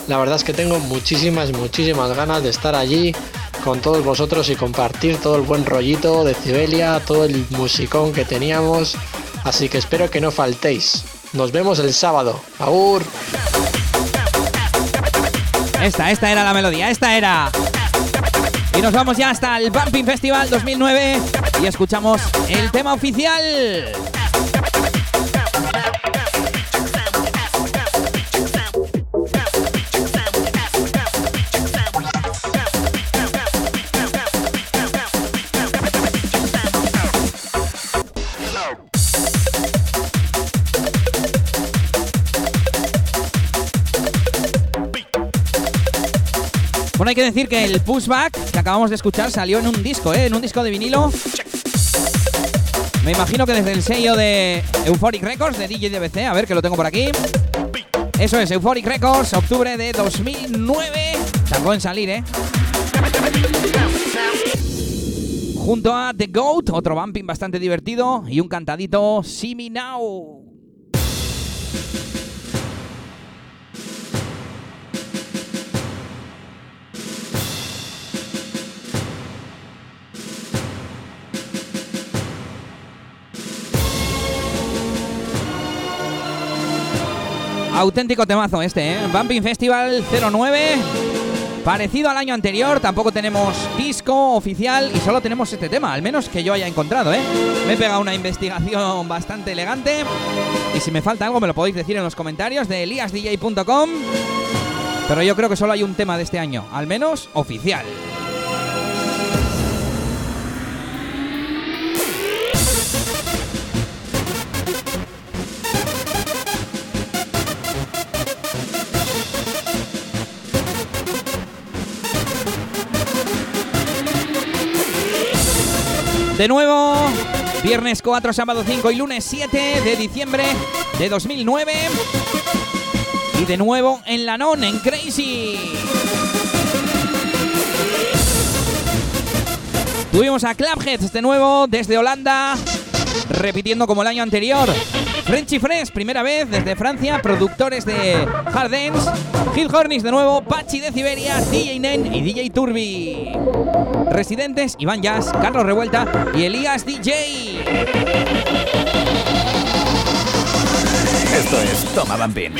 La verdad es que tengo muchísimas, muchísimas ganas de estar allí con todos vosotros y compartir todo el buen rollito de Cibelia, todo el musicón que teníamos. Así que espero que no faltéis. Nos vemos el sábado. ¡Agur! Esta, esta era la melodía, esta era. Y nos vamos ya hasta el Bumping Festival 2009 y escuchamos el tema oficial. Bueno, hay que decir que el pushback que acabamos de escuchar salió en un disco, ¿eh? En un disco de vinilo. Me imagino que desde el sello de Euphoric Records de DJ DBC, a ver que lo tengo por aquí. Eso es, Euphoric Records, octubre de 2009. Tardó en salir, ¿eh? Junto a The Goat, otro bumping bastante divertido y un cantadito Me Now. Auténtico temazo este, ¿eh? Bumping Festival 09. Parecido al año anterior, tampoco tenemos disco oficial y solo tenemos este tema, al menos que yo haya encontrado, ¿eh? Me he pegado una investigación bastante elegante y si me falta algo me lo podéis decir en los comentarios de eliasdj.com. Pero yo creo que solo hay un tema de este año, al menos oficial. De nuevo, viernes 4, sábado 5 y lunes 7 de diciembre de 2009. Y de nuevo en la non, en Crazy. Tuvimos a Clubheads de nuevo desde Holanda, repitiendo como el año anterior. Frenchy Fresh, primera vez desde Francia, productores de Hard Dance. Gil Hornis de nuevo, Pachi de Siberia, DJ Nen y DJ Turbi. Residentes, Iván Jazz, Carlos Revuelta y Elías DJ. Esto es Toma Bambín.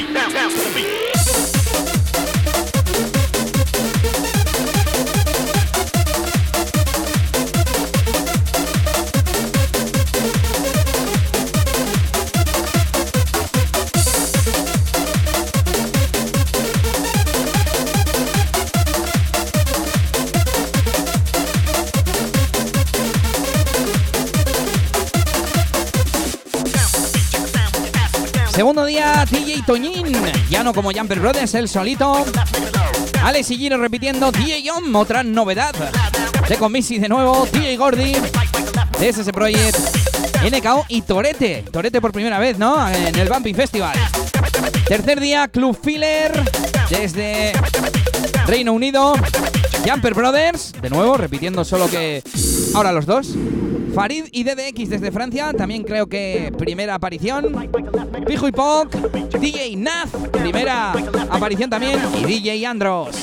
DJ Toñín. Ya no como Jumper Brothers, el solito. Alex y Giro repitiendo DJ Yom, otra novedad. con Missy de nuevo, DJ Gordy. DSS Project, NKO y Torete. Torete por primera vez, ¿no? En el Bumping Festival. Tercer día, Club Filler. Desde Reino Unido. Jumper Brothers, de nuevo, repitiendo solo que ahora los dos. Farid y DDX desde Francia, también creo que primera aparición. Pijo y Poc, DJ Naz, primera aparición también. Y DJ Andros.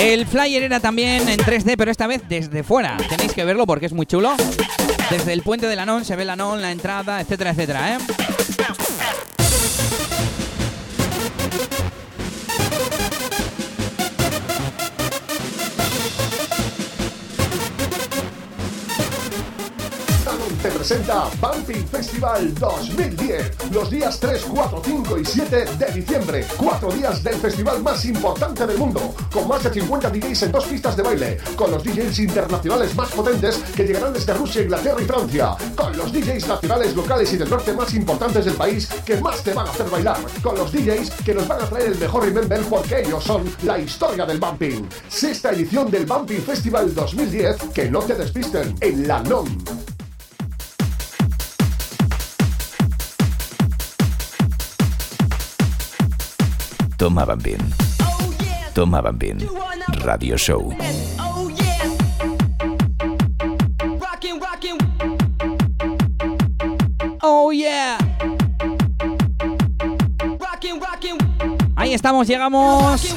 El flyer era también en 3D, pero esta vez desde fuera. Tenéis que verlo porque es muy chulo. Desde el puente de Lanón se ve Lanón, la entrada, etcétera, etcétera, ¿eh? Presenta Bumping Festival 2010. Los días 3, 4, 5 y 7 de diciembre. Cuatro días del festival más importante del mundo. Con más de 50 DJs en dos pistas de baile. Con los DJs internacionales más potentes que llegarán desde Rusia, Inglaterra y Francia. Con los DJs nacionales, locales y del norte más importantes del país que más te van a hacer bailar. Con los DJs que nos van a traer el mejor remember porque ellos son la historia del bumping. Sexta edición del Bumping Festival 2010. Que no te despisten en la NOM. Toma Bambín. Toma Bambín. Radio Show. Oh yeah. Ahí estamos, llegamos.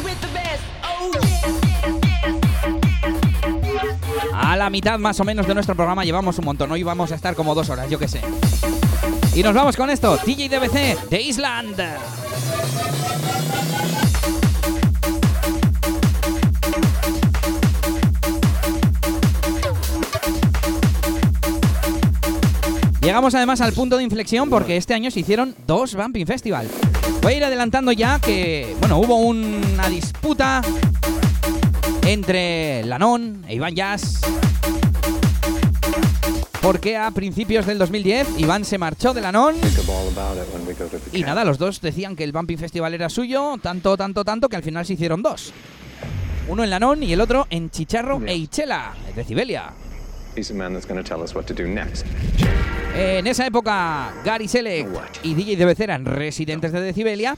A la mitad más o menos de nuestro programa llevamos un montón. Hoy vamos a estar como dos horas, yo qué sé. Y nos vamos con esto, DJ DBC de Island. Llegamos además al punto de inflexión porque este año se hicieron dos Bumping Festival. Voy a ir adelantando ya que, bueno, hubo una disputa entre Lanon e Iván Jazz. Porque a principios del 2010 Iván se marchó de Lanon. Y nada, los dos decían que el Bumping Festival era suyo, tanto, tanto, tanto, que al final se hicieron dos. Uno en Lanón y el otro en Chicharro e Ichela, de Cibelia. En esa época, Gary Selec y DJ DBC eran residentes de Decibelia.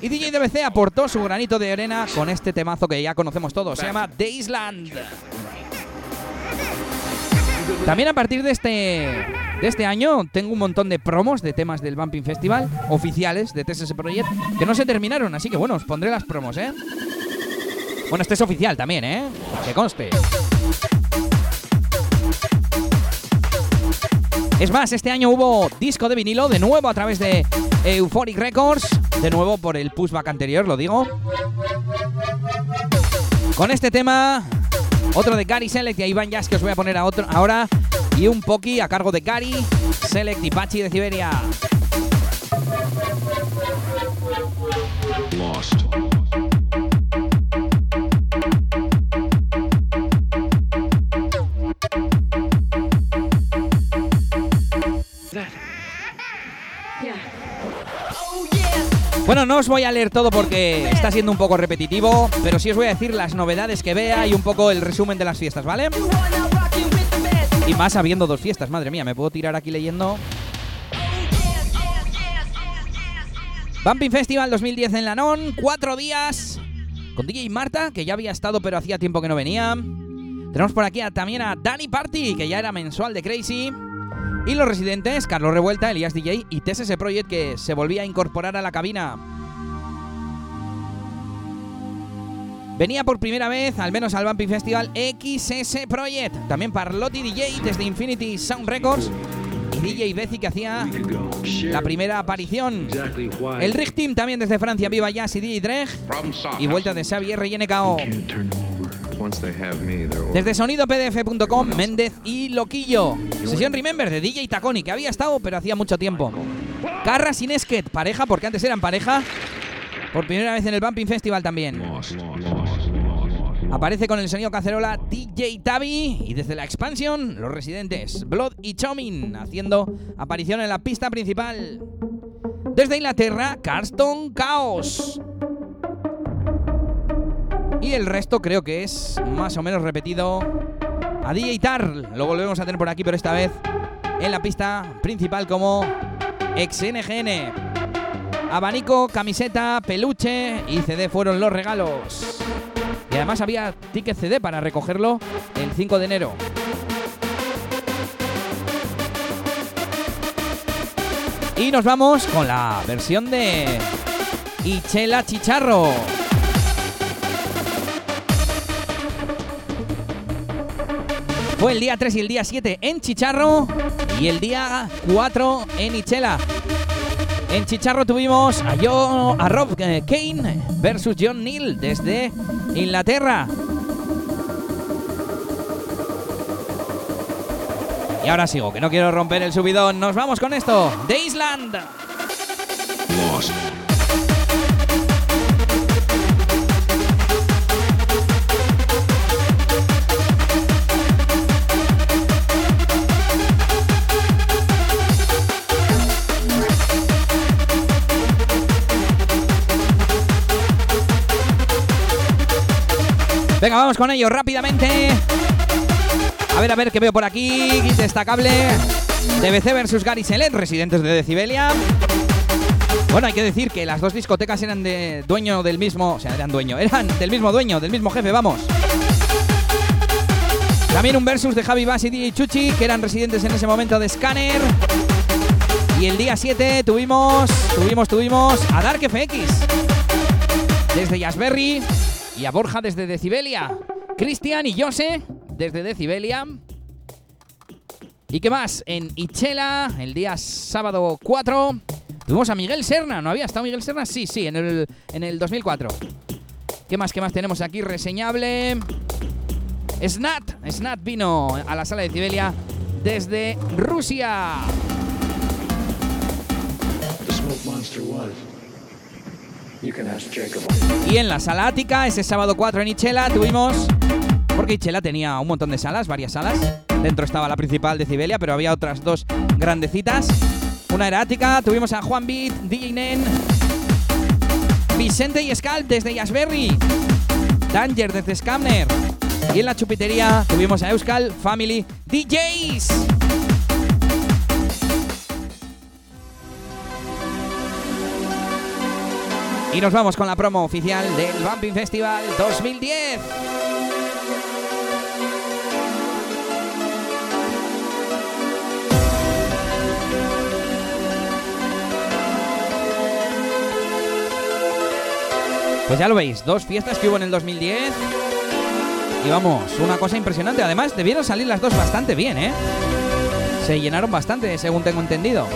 Y DJ DBC aportó su granito de arena con este temazo que ya conocemos todos. Se llama The Island. También a partir de este, de este año tengo un montón de promos de temas del Bumping Festival, oficiales de TSS Project, que no se terminaron. Así que bueno, os pondré las promos, ¿eh? Bueno, este es oficial también, ¿eh? Que conste. Es más, este año hubo disco de vinilo de nuevo a través de Euphoric Records, de nuevo por el pushback anterior, lo digo. Con este tema, otro de Gary Select y Iván Jazz que os voy a poner a otro ahora y un poqui a cargo de Gary Select y Pachi de Siberia. Bueno, no os voy a leer todo porque está siendo un poco repetitivo, pero sí os voy a decir las novedades que vea y un poco el resumen de las fiestas, ¿vale? Y más habiendo dos fiestas, madre mía, me puedo tirar aquí leyendo. Bumping Festival 2010 en Lanón, cuatro días con DJ Marta, que ya había estado pero hacía tiempo que no venía. Tenemos por aquí también a Danny Party, que ya era mensual de Crazy. Y los residentes, Carlos Revuelta, Elías DJ y TSS Project, que se volvía a incorporar a la cabina. Venía por primera vez, al menos al Bumpy Festival, XS Project. También Parlotti DJ desde Infinity Sound Records. Y DJ Bezi que hacía la primera aparición. El Rig Team también desde Francia, Viva Jazz y DJ Dreg. Y vuelta de Xavier y NKO. Desde sonidopdf.com, Méndez y Loquillo. Sesión Remember de DJ Taconi, que había estado pero hacía mucho tiempo. Carras y Nesket, pareja, porque antes eran pareja. Por primera vez en el Bumping Festival también. Aparece con el sonido cacerola DJ Tavi y desde la expansión los residentes Blood y Chomin haciendo aparición en la pista principal. Desde Inglaterra, Carston Chaos. Y el resto creo que es más o menos repetido a DJ Tar. Lo volvemos a tener por aquí, pero esta vez en la pista principal como ex NGN. Abanico, camiseta, peluche y CD fueron los regalos. Y además había ticket CD para recogerlo el 5 de enero. Y nos vamos con la versión de Ichela Chicharro. Fue el día 3 y el día 7 en Chicharro y el día 4 en Ichela. En Chicharro tuvimos a, yo, a Rob eh, Kane versus John Neal desde Inglaterra. Y ahora sigo, que no quiero romper el subidón. Nos vamos con esto, de Island. Venga, vamos con ello rápidamente. A ver, a ver, qué veo por aquí. Destacable. DBC versus Gary Selet, residentes de Decibelia. Bueno, hay que decir que las dos discotecas eran de dueño del mismo. O sea, eran dueño. Eran del mismo dueño, del mismo jefe, vamos. También un versus de Javi Bass y DJ Chuchi, que eran residentes en ese momento de Scanner. Y el día 7 tuvimos, tuvimos, tuvimos a Dark FX. Desde Jazzberry y a Borja desde Decibelia. Cristian y Jose desde Decibelia. ¿Y qué más? En Ichela, el día sábado 4, tuvimos a Miguel Serna. ¿No había estado Miguel Serna? Sí, sí, en el, en el 2004. ¿Qué más, qué más tenemos aquí? Reseñable. Snat. Snat vino a la sala de Decibelia desde Rusia. Y en la sala ática, ese sábado 4 en Ichela, tuvimos. Porque Ichela tenía un montón de salas, varias salas. Dentro estaba la principal de Cibelia, pero había otras dos grandecitas. Una era ática, tuvimos a Juan Beat, DJ Nen, Vicente y Scalp desde Yasberry, Danger desde Scamner. Y en la chupitería tuvimos a Euskal Family DJs. Y nos vamos con la promo oficial del Bumping Festival 2010. Pues ya lo veis, dos fiestas que hubo en el 2010. Y vamos, una cosa impresionante. Además, debieron salir las dos bastante bien, ¿eh? Se llenaron bastante, según tengo entendido.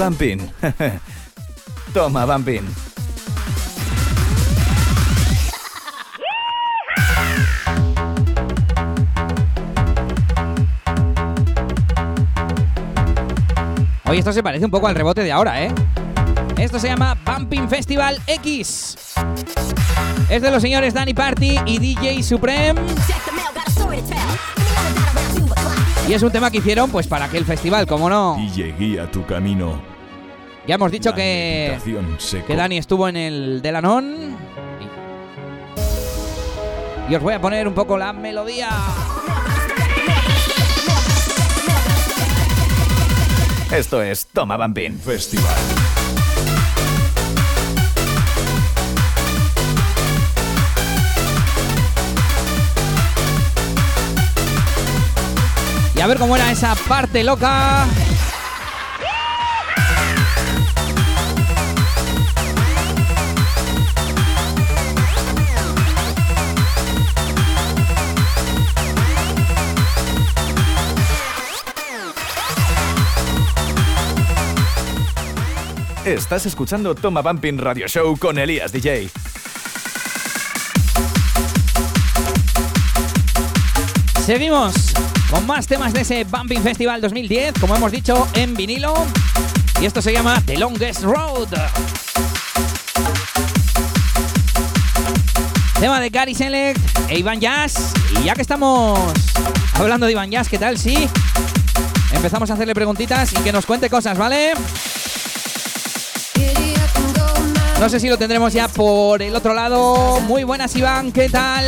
¿Qué quieres, Bumpin? Toma, Bumpin. Oye, esto se parece un poco al rebote de ahora, ¿eh? Esto se llama Bumping Festival X. Es de los señores Danny Party y DJ Supreme. Y es un tema que hicieron pues para aquel festival, como no. DJ guía tu camino. Ya hemos dicho La que, que Dani estuvo en el Delanon. Y os voy a poner un poco la melodía. Esto es Toma Bumpin Festival. Y a ver cómo era esa parte loca. Estás escuchando Toma Bumping Radio Show con Elías DJ. Seguimos con más temas de ese Bumping Festival 2010, como hemos dicho, en vinilo. Y esto se llama The Longest Road. Tema de Gary Select e Iván Jazz. Y ya que estamos hablando de Iván Jazz, ¿qué tal? Sí. Empezamos a hacerle preguntitas y que nos cuente cosas, ¿vale? No sé si lo tendremos ya por el otro lado. Muy buenas, Iván, ¿qué tal?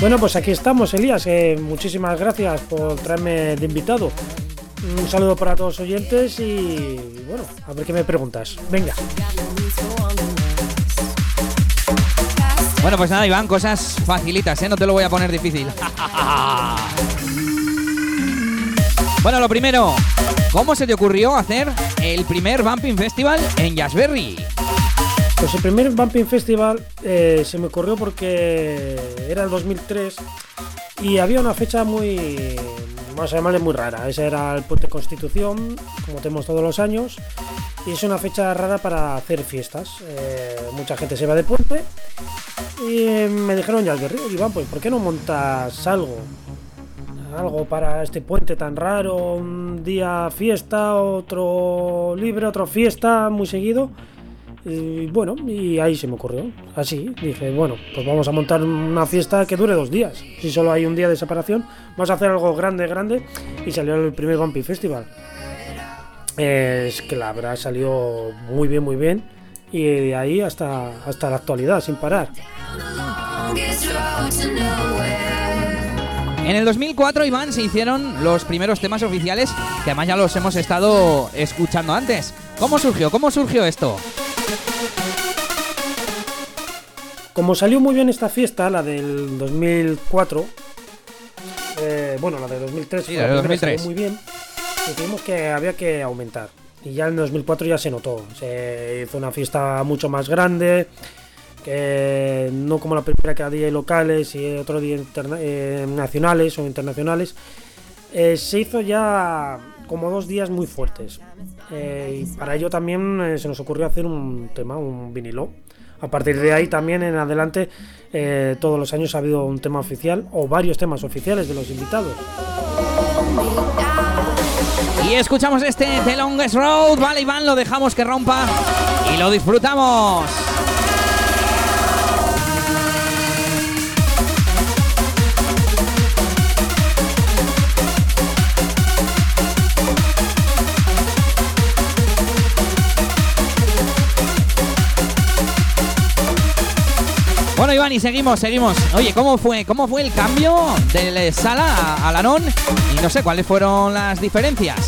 Bueno, pues aquí estamos, Elías. Eh, muchísimas gracias por traerme de invitado. Un saludo para todos los oyentes y bueno, a ver qué me preguntas. Venga. Bueno, pues nada, Iván, cosas facilitas, ¿eh? No te lo voy a poner difícil. bueno, lo primero, ¿cómo se te ocurrió hacer el primer Bumping Festival en Jazzberry? Pues el primer Bumping Festival eh, se me ocurrió porque era el 2003 y había una fecha muy, vamos a llamarle muy rara. Ese era el Puente Constitución, como tenemos todos los años, y es una fecha rara para hacer fiestas. Eh, mucha gente se va de puente y me dijeron ya, Iván, pues ¿por qué no montas algo? Algo para este puente tan raro, un día fiesta, otro libre, otro fiesta, muy seguido. Y bueno, y ahí se me ocurrió. Así, dije, bueno, pues vamos a montar una fiesta que dure dos días. Si solo hay un día de separación, vamos a hacer algo grande, grande. Y salió el primer Bumpy Festival. Es que la verdad salió muy bien, muy bien. Y de ahí hasta, hasta la actualidad, sin parar. En el 2004, Iván, se hicieron los primeros temas oficiales, que además ya los hemos estado escuchando antes. ¿Cómo surgió? ¿Cómo surgió esto? Como salió muy bien esta fiesta, la del 2004, eh, bueno, la de 2003, sí, la de 2003. Salió muy bien, decidimos que había que aumentar. Y ya en 2004 ya se notó. Se hizo una fiesta mucho más grande, que no como la primera que había locales y otro día eh, nacionales o internacionales. Eh, se hizo ya como dos días muy fuertes. y para ello también se nos ocurrió hacer un tema, un vinilo a partir de ahí también en adelante eh, todos los años ha habido un tema oficial o varios temas oficiales de los invitados. Y escuchamos este The Longest Road, vale Iván, lo dejamos que rompa y lo disfrutamos. Bueno, Iván, y seguimos, seguimos. Oye, ¿cómo fue, cómo fue el cambio de sala a, la NON? Y no sé, ¿cuáles fueron las diferencias?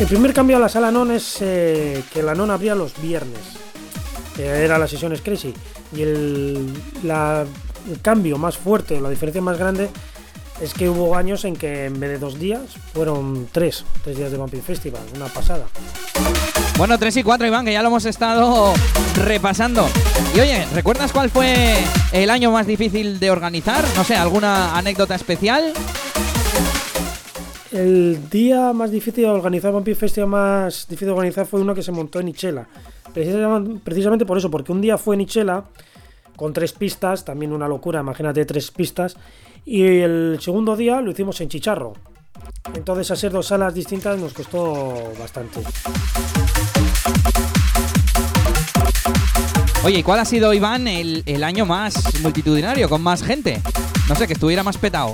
El primer cambio a la sala NON es eh, que la NON abría los viernes. era la sesión Crazy. Y el, el cambio más fuerte, la diferencia más grande, es que hubo años en que en vez de dos días fueron tres, tres días de Vampire Festival, una pasada. Bueno, 3 y 4, Iván, que ya lo hemos estado repasando. Y oye, ¿recuerdas cuál fue el año más difícil de organizar? No sé, ¿alguna anécdota especial? El día más difícil de organizar, Vampire Festival más difícil de organizar fue uno que se montó en Ichela. Precisamente por eso, porque un día fue en Ichela con tres pistas, también una locura, imagínate tres pistas. Y el segundo día lo hicimos en Chicharro. Entonces hacer dos salas distintas nos costó bastante. Oye, ¿y cuál ha sido, Iván, el, año más multitudinario, con más gente? No sé, que estuviera más petado.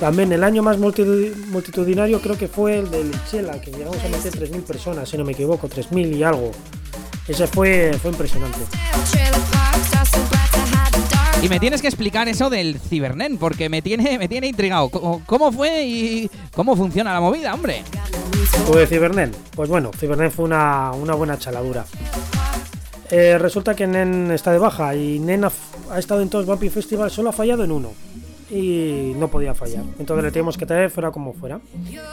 También el año más multitudinario creo que fue el del Chela, que llegamos a meter 3.000 personas, si no me equivoco, 3.000 y algo. Ese fue, fue impresionante. Y me tienes que explicar eso del Cibernen, porque me tiene, me tiene intrigado. ¿Cómo fue y cómo funciona la movida, hombre? Pues Cibernen. Pues bueno, Cibernen fue una, una buena chaladura. Eh, resulta que Nen está de baja y Nen ha, estado en todos los Bumpy Festival, solo ha fallado en uno. Y no podía fallar. Entonces le teníamos que traer fuera como fuera.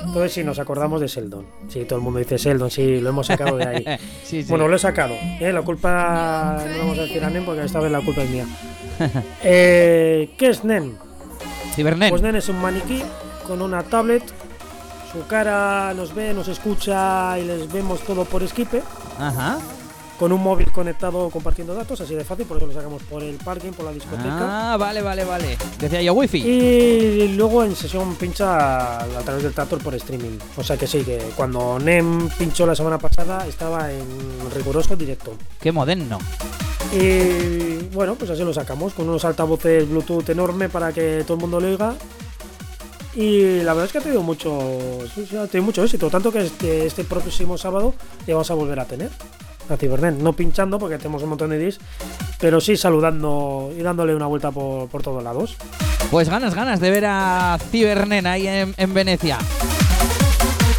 Entonces sí, nos acordamos de Seldon. Sí, todo el mundo dice Seldon, sí, lo hemos sacado de ahí. Bueno, lo he sacado. ¿eh? La culpa no vamos a decir a Nen porque esta vez la culpa es mía. eh, ¿Qué es Nen? Cibernen. Pues Nen es un maniquí con una tablet su cara nos ve, nos escucha y les vemos todo por Skype. Ajá. Con un móvil conectado compartiendo datos, así de fácil, por eso lo sacamos por el parking, por la discoteca. Ah, vale, vale, vale. Decía yo wifi. Y luego en sesión pincha a través del Tractor por streaming. O sea que sí, que cuando NEM pinchó la semana pasada estaba en riguroso directo. Qué moderno. Y bueno, pues así lo sacamos, con unos altavoces Bluetooth enorme para que todo el mundo lo oiga. Y la verdad es que ha tenido mucho, ha tenido mucho éxito, tanto que este, este próximo sábado ya vamos a volver a tener a Cibernet, no pinchando porque tenemos un montón de dis, pero sí saludando y dándole una vuelta por, por todos lados. Pues ganas, ganas de ver a Cibernet ahí en, en Venecia.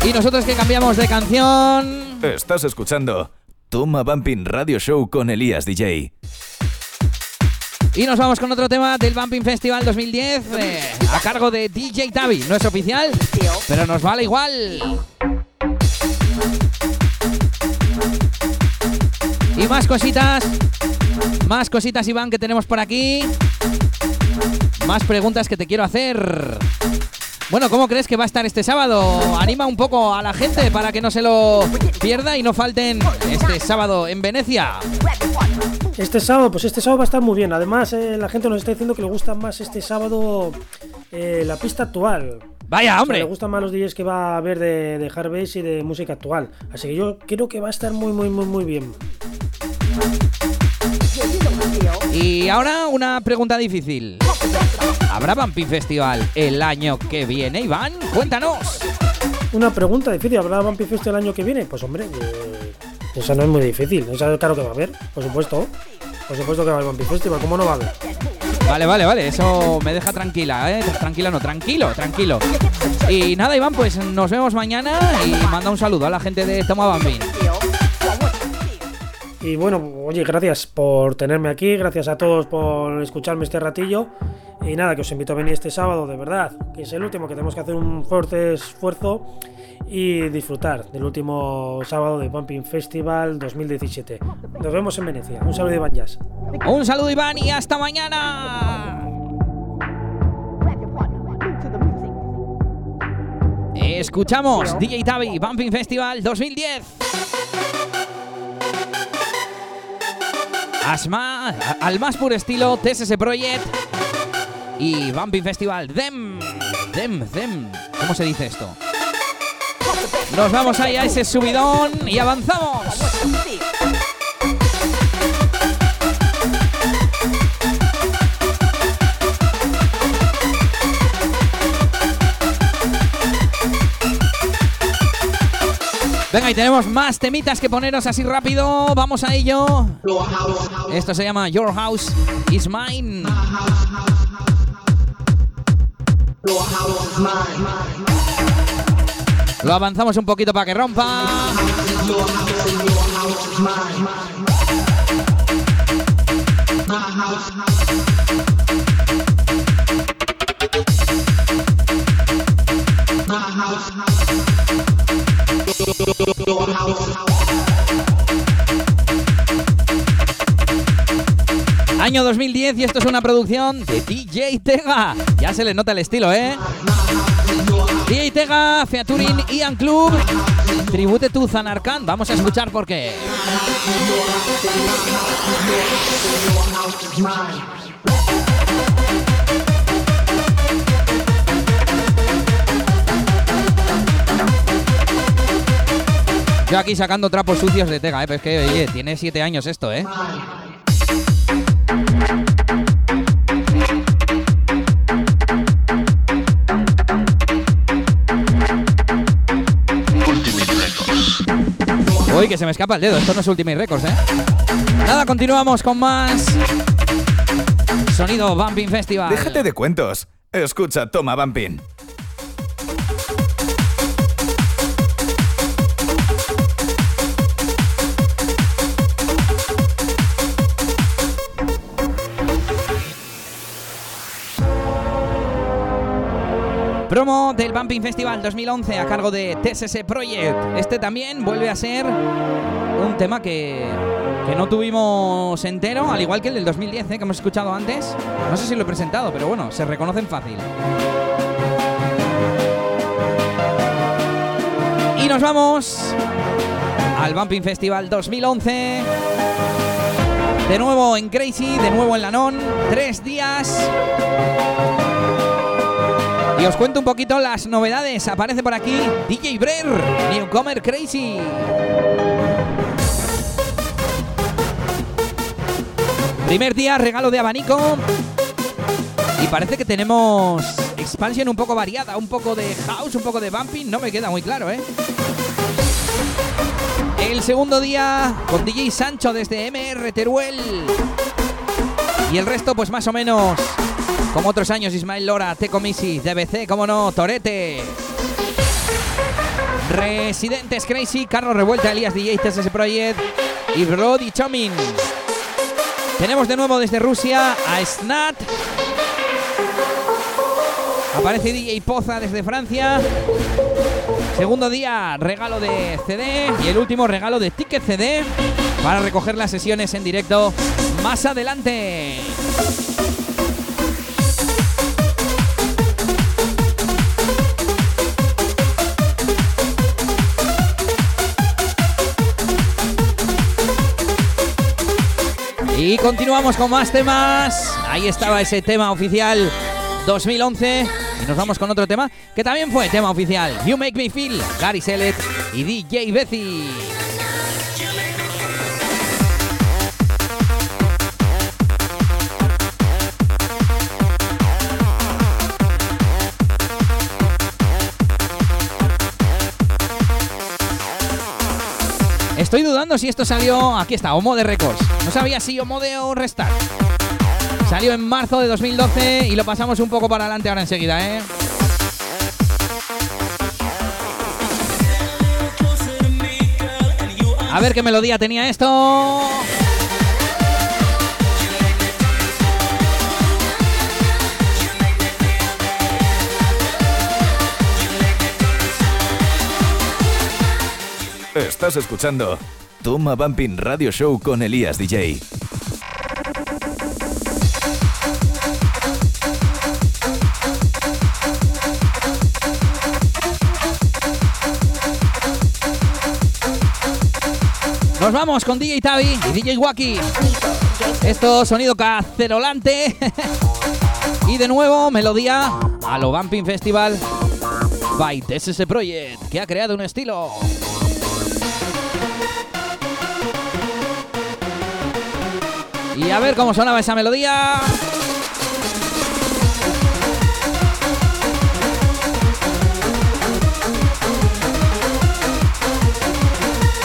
Y nosotros que cambiamos de canción. Estás escuchando Toma Bumping Radio Show con Elías DJ. Y nos vamos con otro tema del Bumping Festival 2010 eh, a cargo de DJ Tavi. No es oficial, pero nos vale igual. Y más cositas. Más cositas, Iván, que tenemos por aquí. Más preguntas que te quiero hacer. Bueno, ¿cómo crees que va a estar este sábado? Anima un poco a la gente para que no se lo pierda y no falten este sábado en Venecia. Este sábado, pues este sábado va a estar muy bien. Además, eh, la gente nos está diciendo que le gusta más este sábado eh, la pista actual. Vaya, O sea, hombre. le gustan más los DJs que va a haber de, de hard bass y de música actual. Así que yo creo que va a estar muy, muy, muy, muy bien. Y ahora una pregunta difícil. ¿Habrá Bumping Festival el año que viene, Iván? Cuéntanos. Una pregunta difícil. ¿Habrá Bumpy Fest el año que viene? Pues hombre, eh, esa no es muy difícil. Esa claro que va a haber, por supuesto. Por supuesto que va a haber Bumpy Festival. ¿Cómo no va a haber? Vale, vale, vale. Eso me deja tranquila, ¿eh? Tranquila, no, tranquilo, tranquilo. Y nada, Iván, pues nos vemos mañana y manda un saludo a la gente de Toma Bumping. Y bueno, oye, gracias por tenerme aquí, gracias a todos por escucharme este ratillo. Y nada, que os invito a venir este sábado, de verdad, que es el último, que tenemos que hacer un fuerte esfuerzo y disfrutar del último sábado de Pumping Festival 2017. Nos vemos en Venecia. Un saludo Iván Jazz. Un saludo, Iván, y hasta mañana. Escuchamos DJ Tavi, Bumping Festival 2010. Asma, al más puro estilo, TSS Project y Bumping Festival. Dem, dem, dem. ¿Cómo se dice esto? Nos vamos ahí a ese subidón y avanzamos. Venga, y tenemos más temitas que poneros así rápido. Vamos a ello. Esto se llama Your House is Mine. Lo avanzamos un poquito para que rompa. Año 2010 y esto es una producción de DJ Tega. Ya se le nota el estilo, ¿eh? DJ Tega, featuring Ian Club, Tribute to Zanarkand. Vamos a escuchar por qué. Yo aquí sacando trapos sucios de Tega, ¿eh? Pero es que, oye, tiene siete años esto, ¿eh? Uy, que se me escapa el dedo. Esto no es Ultimate Records, ¿eh? Nada, continuamos con más. Sonido Bumping Festival. Déjate de cuentos. Escucha, toma Bumping. Promo del Bumping Festival 2011 a cargo de TSS Project. Este también vuelve a ser un tema que, que no tuvimos entero, al igual que el del 2010, ¿eh? que hemos escuchado antes. No sé si lo he presentado, pero bueno, se reconocen fácil. nos vamos al Bumping Festival 2011. De nuevo en Crazy, de nuevo en Lanón. Tres días. Y os cuento un poquito las novedades. Aparece por aquí DJ Brer, Newcomer Crazy. Primer día, regalo de abanico. Y parece que tenemos expansión un poco variada, un poco de house, un poco de bumping. No me queda muy claro, ¿eh? El segundo día con DJ Sancho desde MR Teruel. Y el resto, pues más o menos como otros años, Ismael Lora, Teco Misi, DBC, como no, Torete. Residentes Crazy, Carlos Revuelta, Elías DJ, TSS Project y Brody Chomin. Tenemos de nuevo desde Rusia a Snat. Aparece DJ Poza desde Francia. Segundo día, regalo de CD. Y el último, regalo de ticket CD para recoger las sesiones en directo más adelante. Y continuamos con más temas. Ahí estaba ese tema oficial 2011. Y nos vamos con otro tema que también fue tema oficial. You Make Me Feel, Gary Sellet y DJ Bethy. Estoy dudando si esto salió. Aquí está, Homo de Records. No sabía si Homo de o Restart. Salió en marzo de 2012 y lo pasamos un poco para adelante ahora enseguida, ¿eh? A ver qué melodía tenía esto. Estás escuchando Toma Bumping Radio Show con Elías DJ. Nos vamos con DJ Tavi y DJ Wacky. Esto sonido cacerolante. y de nuevo, melodía a lo Bumping Festival by TSS Project, que ha creado un estilo. Y a ver cómo sonaba esa melodía.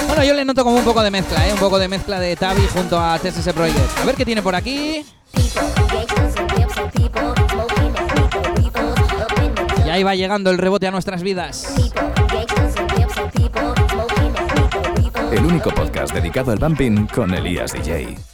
Bueno, yo le noto como un poco de mezcla, ¿eh? Un poco de mezcla de Tavi junto a TSS Project. A ver qué tiene por aquí. Y ahí va llegando el rebote a nuestras vidas. El único podcast dedicado al bumping con Elías DJ.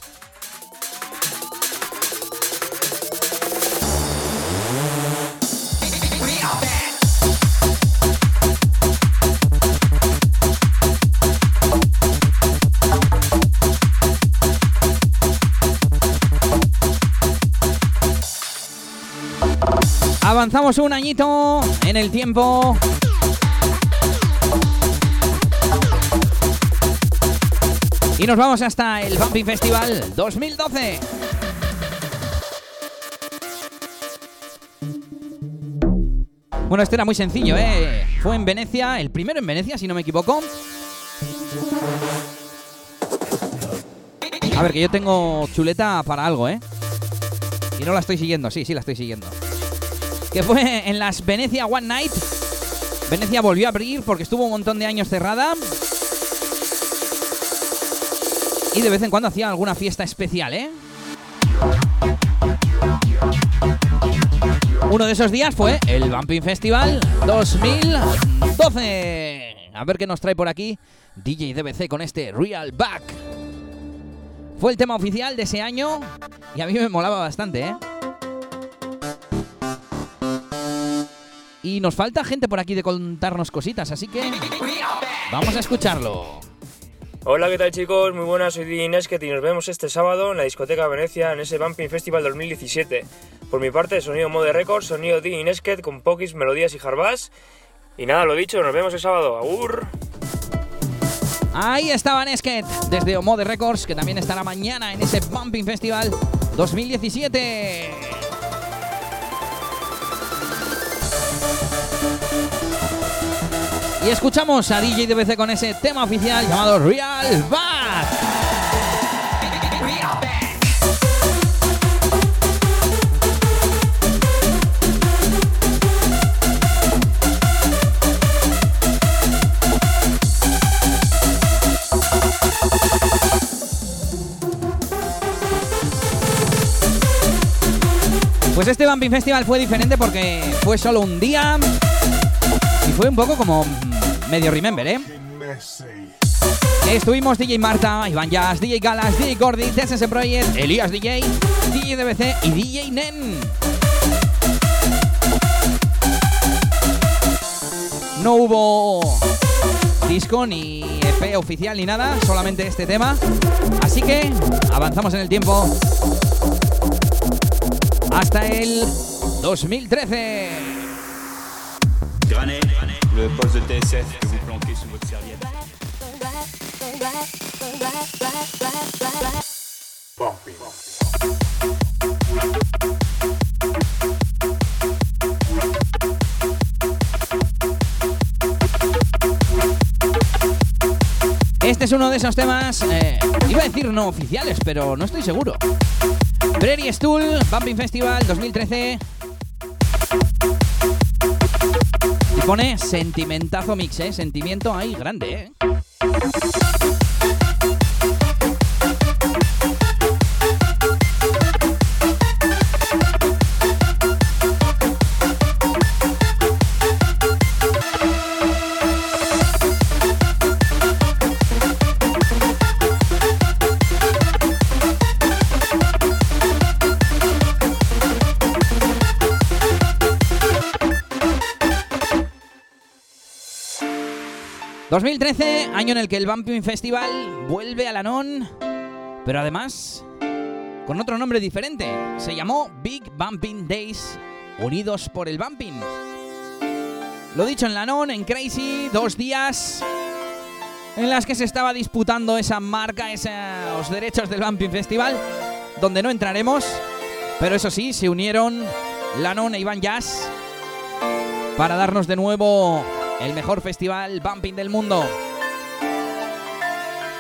Avanzamos un añito en el tiempo. Y nos vamos hasta el Bumping Festival 2012. Bueno, este era muy sencillo, ¿eh? Fue en Venecia, el primero en Venecia, si no me equivoco. A ver, que yo tengo chuleta para algo, ¿eh? Y no la estoy siguiendo, sí, sí la estoy siguiendo. Que fue en las Venecia One Night. Venecia volvió a abrir porque estuvo un montón de años cerrada. Y de vez en cuando hacía alguna fiesta especial, ¿eh? Uno de esos días fue el Bumping Festival 2012. A ver qué nos trae por aquí DJ DBC con este Real Back. Fue el tema oficial de ese año y a mí me molaba bastante, ¿eh? Y nos falta gente por aquí de contarnos cositas, así que vamos a escucharlo. Hola, ¿qué tal chicos? Muy buenas, soy Nesket y nos vemos este sábado en la discoteca Venecia en ese Bumping Festival 2017. Por mi parte, sonido Mode Records, sonido DJ Nesket con Pokis, melodías y jarbás. Y nada, lo dicho, nos vemos el sábado. ¡Agur! Ahí estaba Nesket desde Omode Records, que también estará mañana en ese Bumping Festival 2017. Y escuchamos a DJ DBC con ese tema oficial llamado Real Bad. Pues este Bumping Festival fue diferente porque fue solo un día y fue un poco como medio remember, ¿eh? Estuvimos DJ Marta, Iván Jazz, DJ Galas, DJ Gordy, TSS Project, Elías DJ, DJ DBC y DJ Nen. No hubo disco ni EP oficial ni nada, solamente este tema. Así que avanzamos en el tiempo hasta el 2013. Granit, le poste de TSF que vous planquez sous votre serviette. Este es uno de esos temas, eh, iba a decir no oficiales, pero no estoy seguro. Prairie Stool, Bumping Festival 2013. Y pone sentimentazo mix, ¿eh? Sentimiento ahí grande, ¿eh? ...2013, año en el que el Bumping Festival vuelve a la NON... ...pero además con otro nombre diferente. Se llamó Big Bumping Days, unidos por el Bumping. Lo dicho en la NON, en Crazy, dos días en las que se estaba disputando esa marca, esos derechos del Bumping Festival, donde no entraremos, pero eso sí, se unieron Lanon e Iván Jazz para darnos de nuevo el mejor festival bumping del mundo.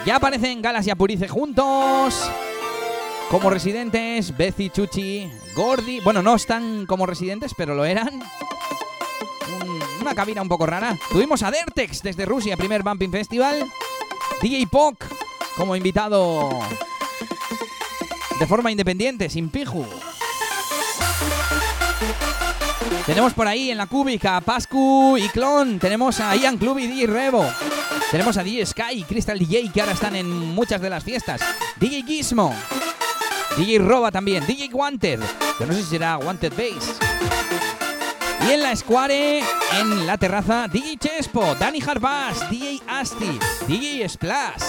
Ya aparecen Galas y Apurice juntos. Como residentes, Bezi, Chuchi, Gordy. Bueno, no están como residentes, pero lo eran. Un- una cabina un poco rara. Tuvimos a Dertex desde Rusia, primer Bumping Festival. DJ Poc como invitado de forma independiente, sin piju. Tenemos por ahí en la cúbica a Pascu y Clon. Tenemos a Ian Club y DJ Revo. Tenemos a DJ Sky y Crystal DJ que ahora están en muchas de las fiestas. DJ Gizmo. DJ Roba también. DJ Wanted. Que no sé si será Wanted Base. Y en la Square, en la terraza, DJ Chespo, Dani Harbas, DJ Asti, DJ Splash.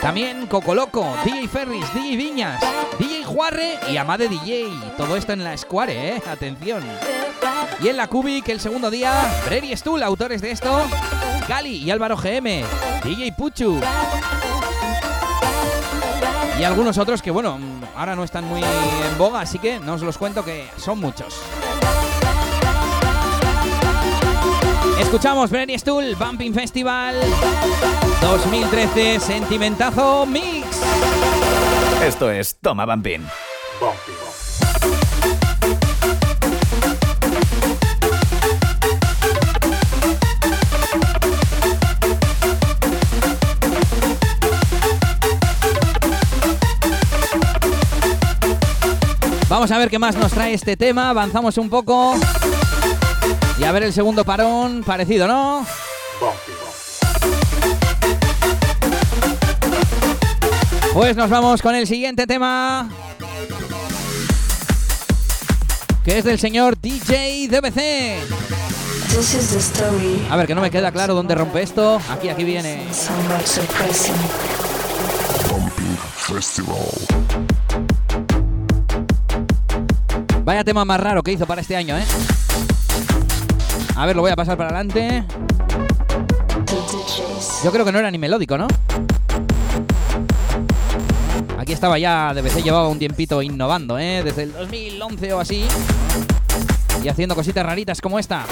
También Coco Loco, DJ Ferris, DJ Viñas, DJ Juarre y Amade DJ. Todo esto en la Square, ¿eh? Atención. Y en la Cubic, el segundo día, Brady Stool, autores de esto, Gali y Álvaro GM, DJ Puchu. Y algunos otros que, bueno, ahora no están muy en boga, así que no os los cuento que son muchos. Escuchamos Brady Stool, Bumping Festival 2013, Sentimentazo Mix. Esto es Toma Bumping. Vamos a ver qué más nos trae este tema. Avanzamos un poco. Y a ver el segundo parón. Parecido, ¿no? Pues nos vamos con el siguiente tema. Que es del señor DJ DBC. This is the story. A ver, que no me queda claro dónde rompe esto. Aquí, aquí viene. Vaya tema más raro que hizo para este año, ¿eh? A ver, lo voy a pasar para adelante. Yo creo que no era ni melódico, ¿no? Aquí estaba ya, DBC llevaba un tiempito innovando, ¿eh? Desde el 2011 o así. Y haciendo cositas raritas como esta.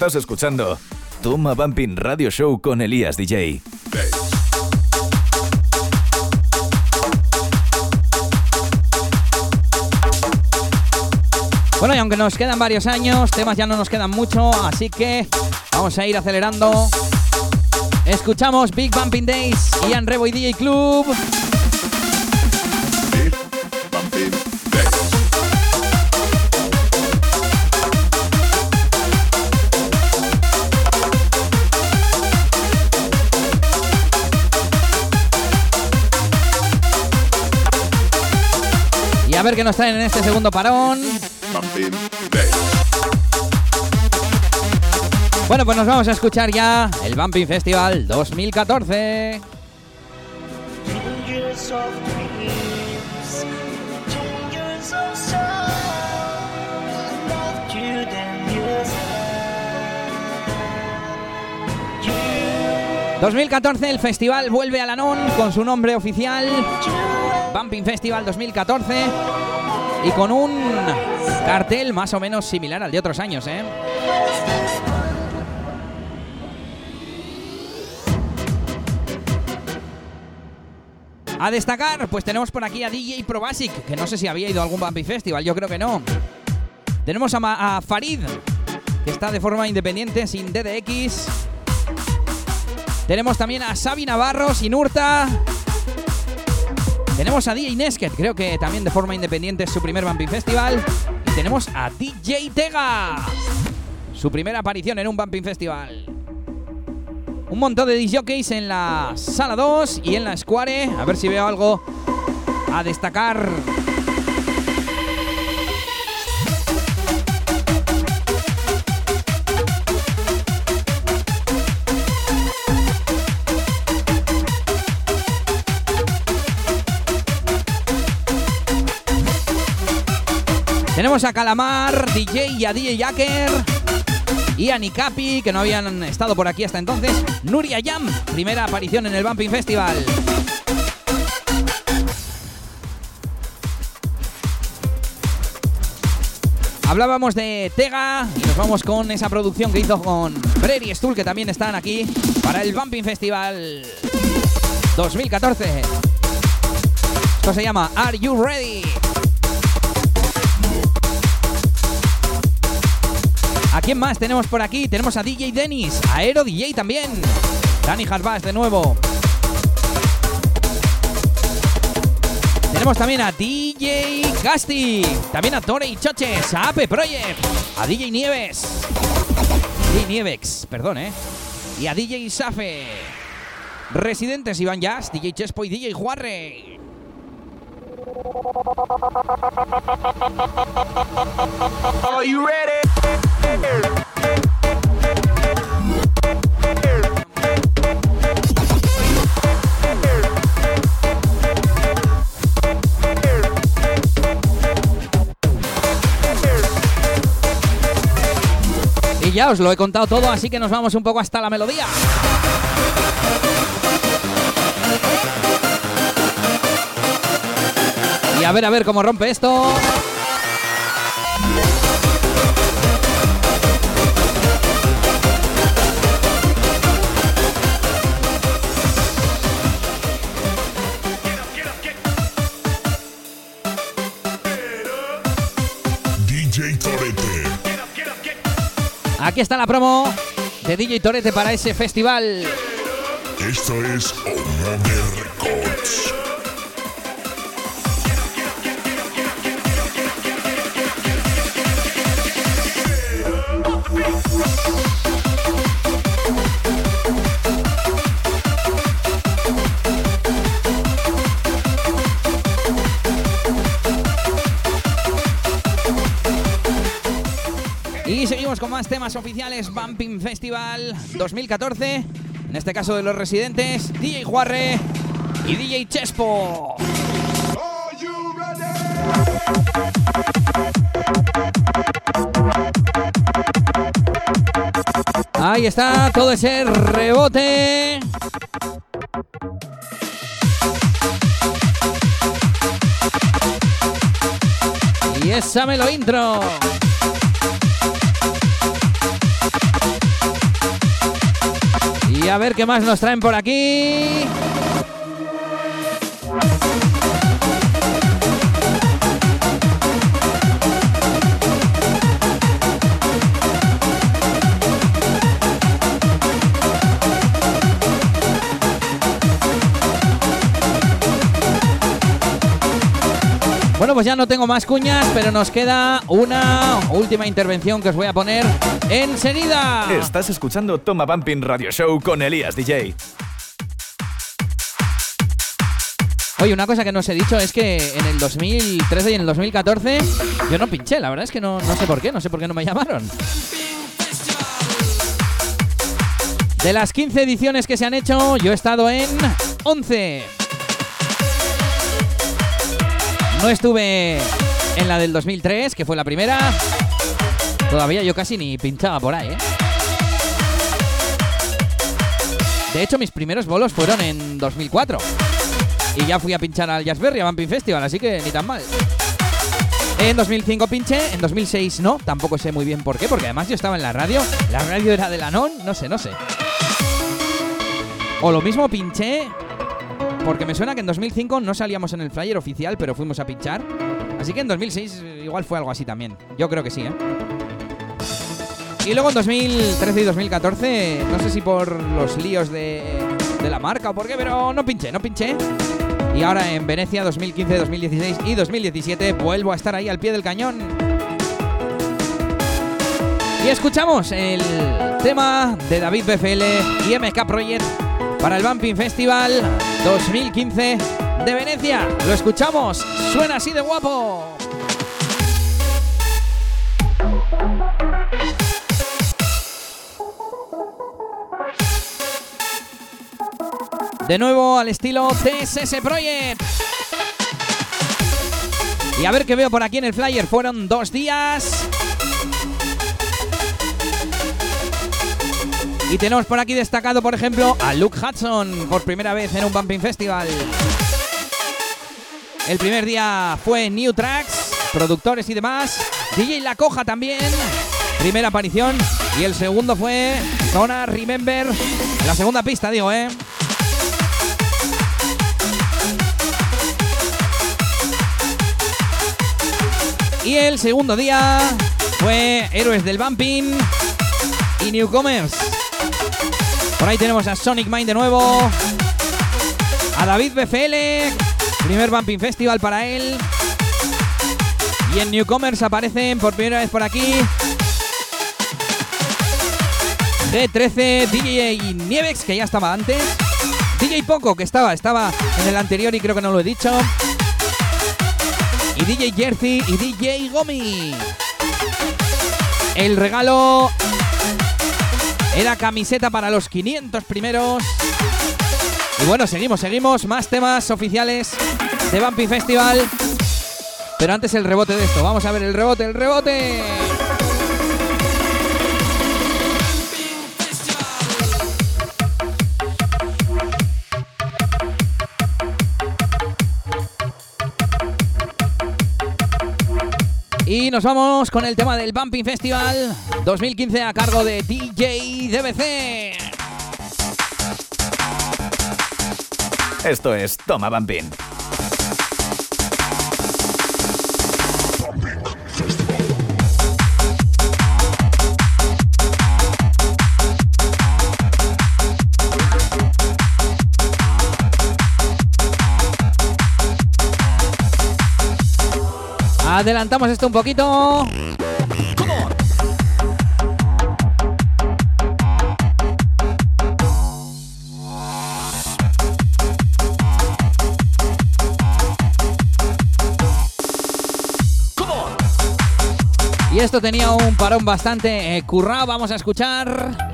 Estás escuchando Toma Bumping Radio Show con Elías DJ. Bueno, y aunque nos quedan varios años, temas ya no nos quedan mucho, así que vamos a ir acelerando. Escuchamos Big Bumping Days, Ian Rebo y DJ Club. Ver qué nos traen en este segundo parón. Bueno, pues nos vamos a escuchar ya el Bumping Festival 2014. 2014 el festival vuelve a Lanón con su nombre oficial, Bumping Festival 2014, y con un cartel más o menos similar al de otros años, ¿eh? A destacar, pues tenemos por aquí a DJ Probasic, que no sé si había ido a algún Bumping Festival, yo creo que no. Tenemos a, a Farid, que está de forma independiente, sin DDX. Tenemos también a Xavi Navarro, sin Urta. Tenemos a DJ Nesket, creo que también de forma independiente es su primer Bumping Festival. Y tenemos a DJ Tega, su primera aparición en un Bumping Festival. Un montón de DJs en la sala 2 y en la Square. A ver si veo algo a destacar. Tenemos a Calamar, DJ y a DJ Jacker. Y a Nikapi, que no habían estado por aquí hasta entonces. Nuria Yam, primera aparición en el Bumping Festival. Hablábamos de Tega y nos vamos con esa producción que hizo con Brady Stull, que también están aquí para el Bumping Festival 2014. Esto se llama Are You Ready? ¿A quién más tenemos por aquí? Tenemos a DJ Dennis, a Aero DJ también. Dani Harbas de nuevo. Tenemos también a DJ Gasti, también a Tore y Choches, a Ape Project, a DJ Nieves, DJ Nievex, perdón, ¿eh? Y a DJ Safe. Residentes Iván Jazz, DJ Chespo y DJ Juarre. Are you ready? Ya os lo he contado todo, así que nos vamos un poco hasta la melodía. Y a ver, a ver cómo rompe esto. DJ Torete. Aquí está la promo de DJ Torete para ese festival. Esto es Omega temas oficiales Bumping Festival 2014. En este caso de los residentes, DJ Juarre y DJ Chespo. Ahí está todo ese rebote. Y esa me lo intro. Y a ver qué más nos traen por aquí. Pues ya no tengo más cuñas, pero nos queda una última intervención que os voy a poner enseguida. Estás escuchando Toma Bumping Radio Show con Elías DJ. Oye, una cosa que no os he dicho es que en el 2013 y en el 2014 yo no pinché, la verdad es que no, no sé por qué, no sé por qué no me llamaron. De las 15 ediciones que se han hecho, yo he estado en 11. No estuve en la del 2003, que fue la primera. Todavía yo casi ni pinchaba por ahí, ¿eh? De hecho, mis primeros bolos fueron en 2004. Y ya fui a pinchar al Jazzberry, a Bumping Festival, así que ni tan mal. En 2005 pinché, en 2006 no, tampoco sé muy bien por qué, porque además yo estaba en la radio. La radio era de la NON, no sé, no sé. O lo mismo pinché porque me suena que en 2005 no salíamos en el flyer oficial, pero fuimos a pinchar. Así que en 2006 igual fue algo así también. Yo creo que sí, ¿eh? Y luego en 2013 y 2014, no sé si por los líos de, de la marca o por qué, pero no pinché, no pinché. Y ahora en Venecia 2015, 2016 y 2017 vuelvo a estar ahí al pie del cañón. Y escuchamos el tema de David BFL y MK Project para el Bumping Festival 2015 de Venecia. Lo escuchamos, suena así de guapo. De nuevo al estilo TSS Project. Y a ver qué veo por aquí en el flyer. Fueron dos días. Y tenemos por aquí destacado, por ejemplo, a Luke Hudson por primera vez en un Bumping Festival. El primer día fue New Tracks, productores y demás. DJ La Coja también, primera aparición. Y el segundo fue Zona Remember, la segunda pista, digo, ¿eh? Y el segundo día fue Héroes del Bumping y Newcomers. Por ahí tenemos a Sonic Mind de nuevo. A David BFL. Primer Bumping Festival para él. Y en Newcomers aparecen por primera vez por aquí. D13, DJ Nievex, que ya estaba antes. DJ Poco, que estaba, estaba en el anterior y creo que no lo he dicho. Y DJ Jersey y DJ Gomi. El regalo era camiseta para los 500 primeros. Y bueno, seguimos, seguimos. Más temas oficiales de Bumpy Festival. Pero antes el rebote de esto. Vamos a ver el rebote, el rebote. Y nos vamos con el tema del Bumping Festival 2015 a cargo de DJ DBC. Esto es Toma Bumping. Adelantamos esto un poquito. Y esto tenía un parón bastante eh, currado. Vamos a escuchar.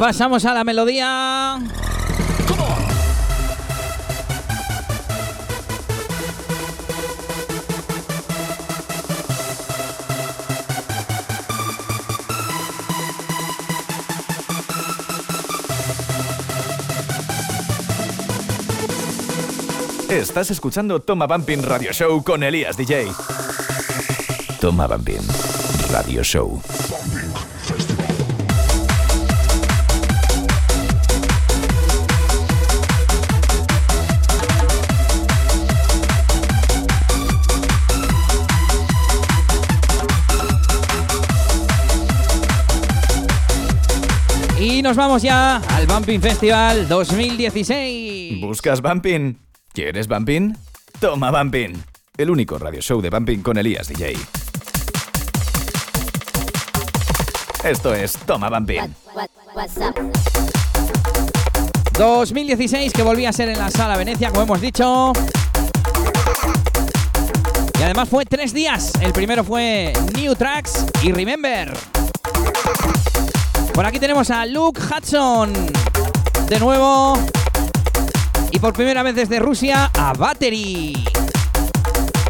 Pasamos a la melodía. Estás escuchando Toma Bumping Radio Show con Elías DJ. Toma Bumping Radio Show. Y nos vamos ya al Bumping Festival 2016. ¿Buscas Bumping? ¿Quieres Bumping? Toma Bumping. El único radio show de Bumping con Elías DJ. Esto es Toma Bumping. 2016 que volvía a ser en la sala Venecia, como hemos dicho. Y además fue tres días. El primero fue New Tracks y Remember. Por aquí tenemos a Luke Hudson. De nuevo. Y por primera vez desde Rusia a Battery.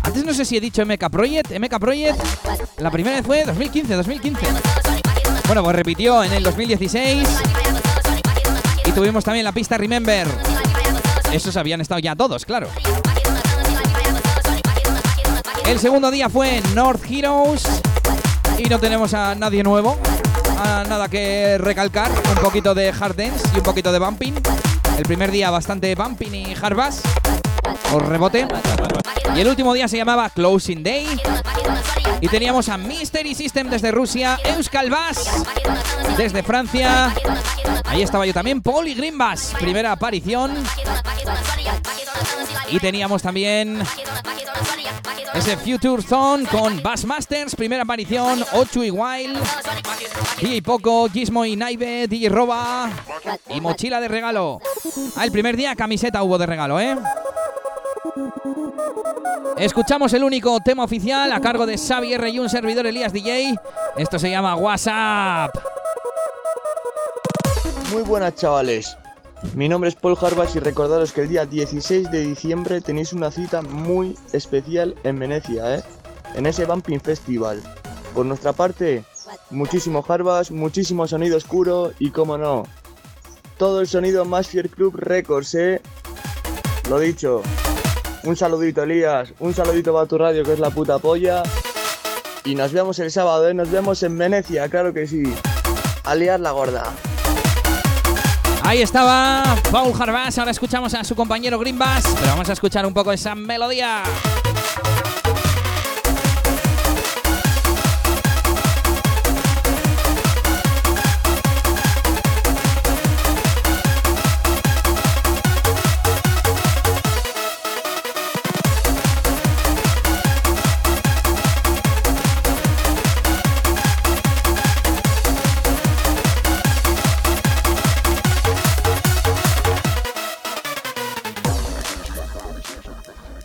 Antes no sé si he dicho MK Project. MK Project. La primera vez fue 2015, 2015. Bueno, pues repitió en el 2016. Y tuvimos también la pista Remember. Esos habían estado ya todos, claro. El segundo día fue North Heroes. Y no tenemos a nadie nuevo. A nada que recalcar. Un poquito de hard dance y un poquito de bumping. El primer día bastante bumping y hard bass. O rebote. Y el último día se llamaba Closing Day. Y teníamos a Mystery System desde Rusia, Euskal Bass desde Francia. Ahí estaba yo también, Paul Green Bass, primera aparición. Y teníamos también ese Future Zone con Bass Masters, primera aparición, Ocho y Wild, DJ Poco, Gizmo y Naive, DJ Roba y mochila de regalo. Ah, el primer día camiseta hubo de regalo, ¿eh? Escuchamos el único tema oficial a cargo de Xavi R y un servidor Elías DJ. Esto se llama WhatsApp. Muy buenas chavales. Mi nombre es Paul Harbas y recordaros que el día 16 de diciembre tenéis una cita muy especial en Venecia, ¿eh? En ese Bumping Festival. Por nuestra parte, muchísimo Harbas, muchísimo sonido oscuro y, como no, todo el sonido más Fier Club Records, ¿eh? Lo dicho. Un saludito, Elías. Un saludito para tu radio, que es la puta polla. Y nos vemos el sábado, ¿eh? Nos vemos en Venecia, claro que sí. Alias la gorda. Ahí estaba Paul Harbas. Ahora escuchamos a su compañero Green Bass. Pero vamos a escuchar un poco esa melodía.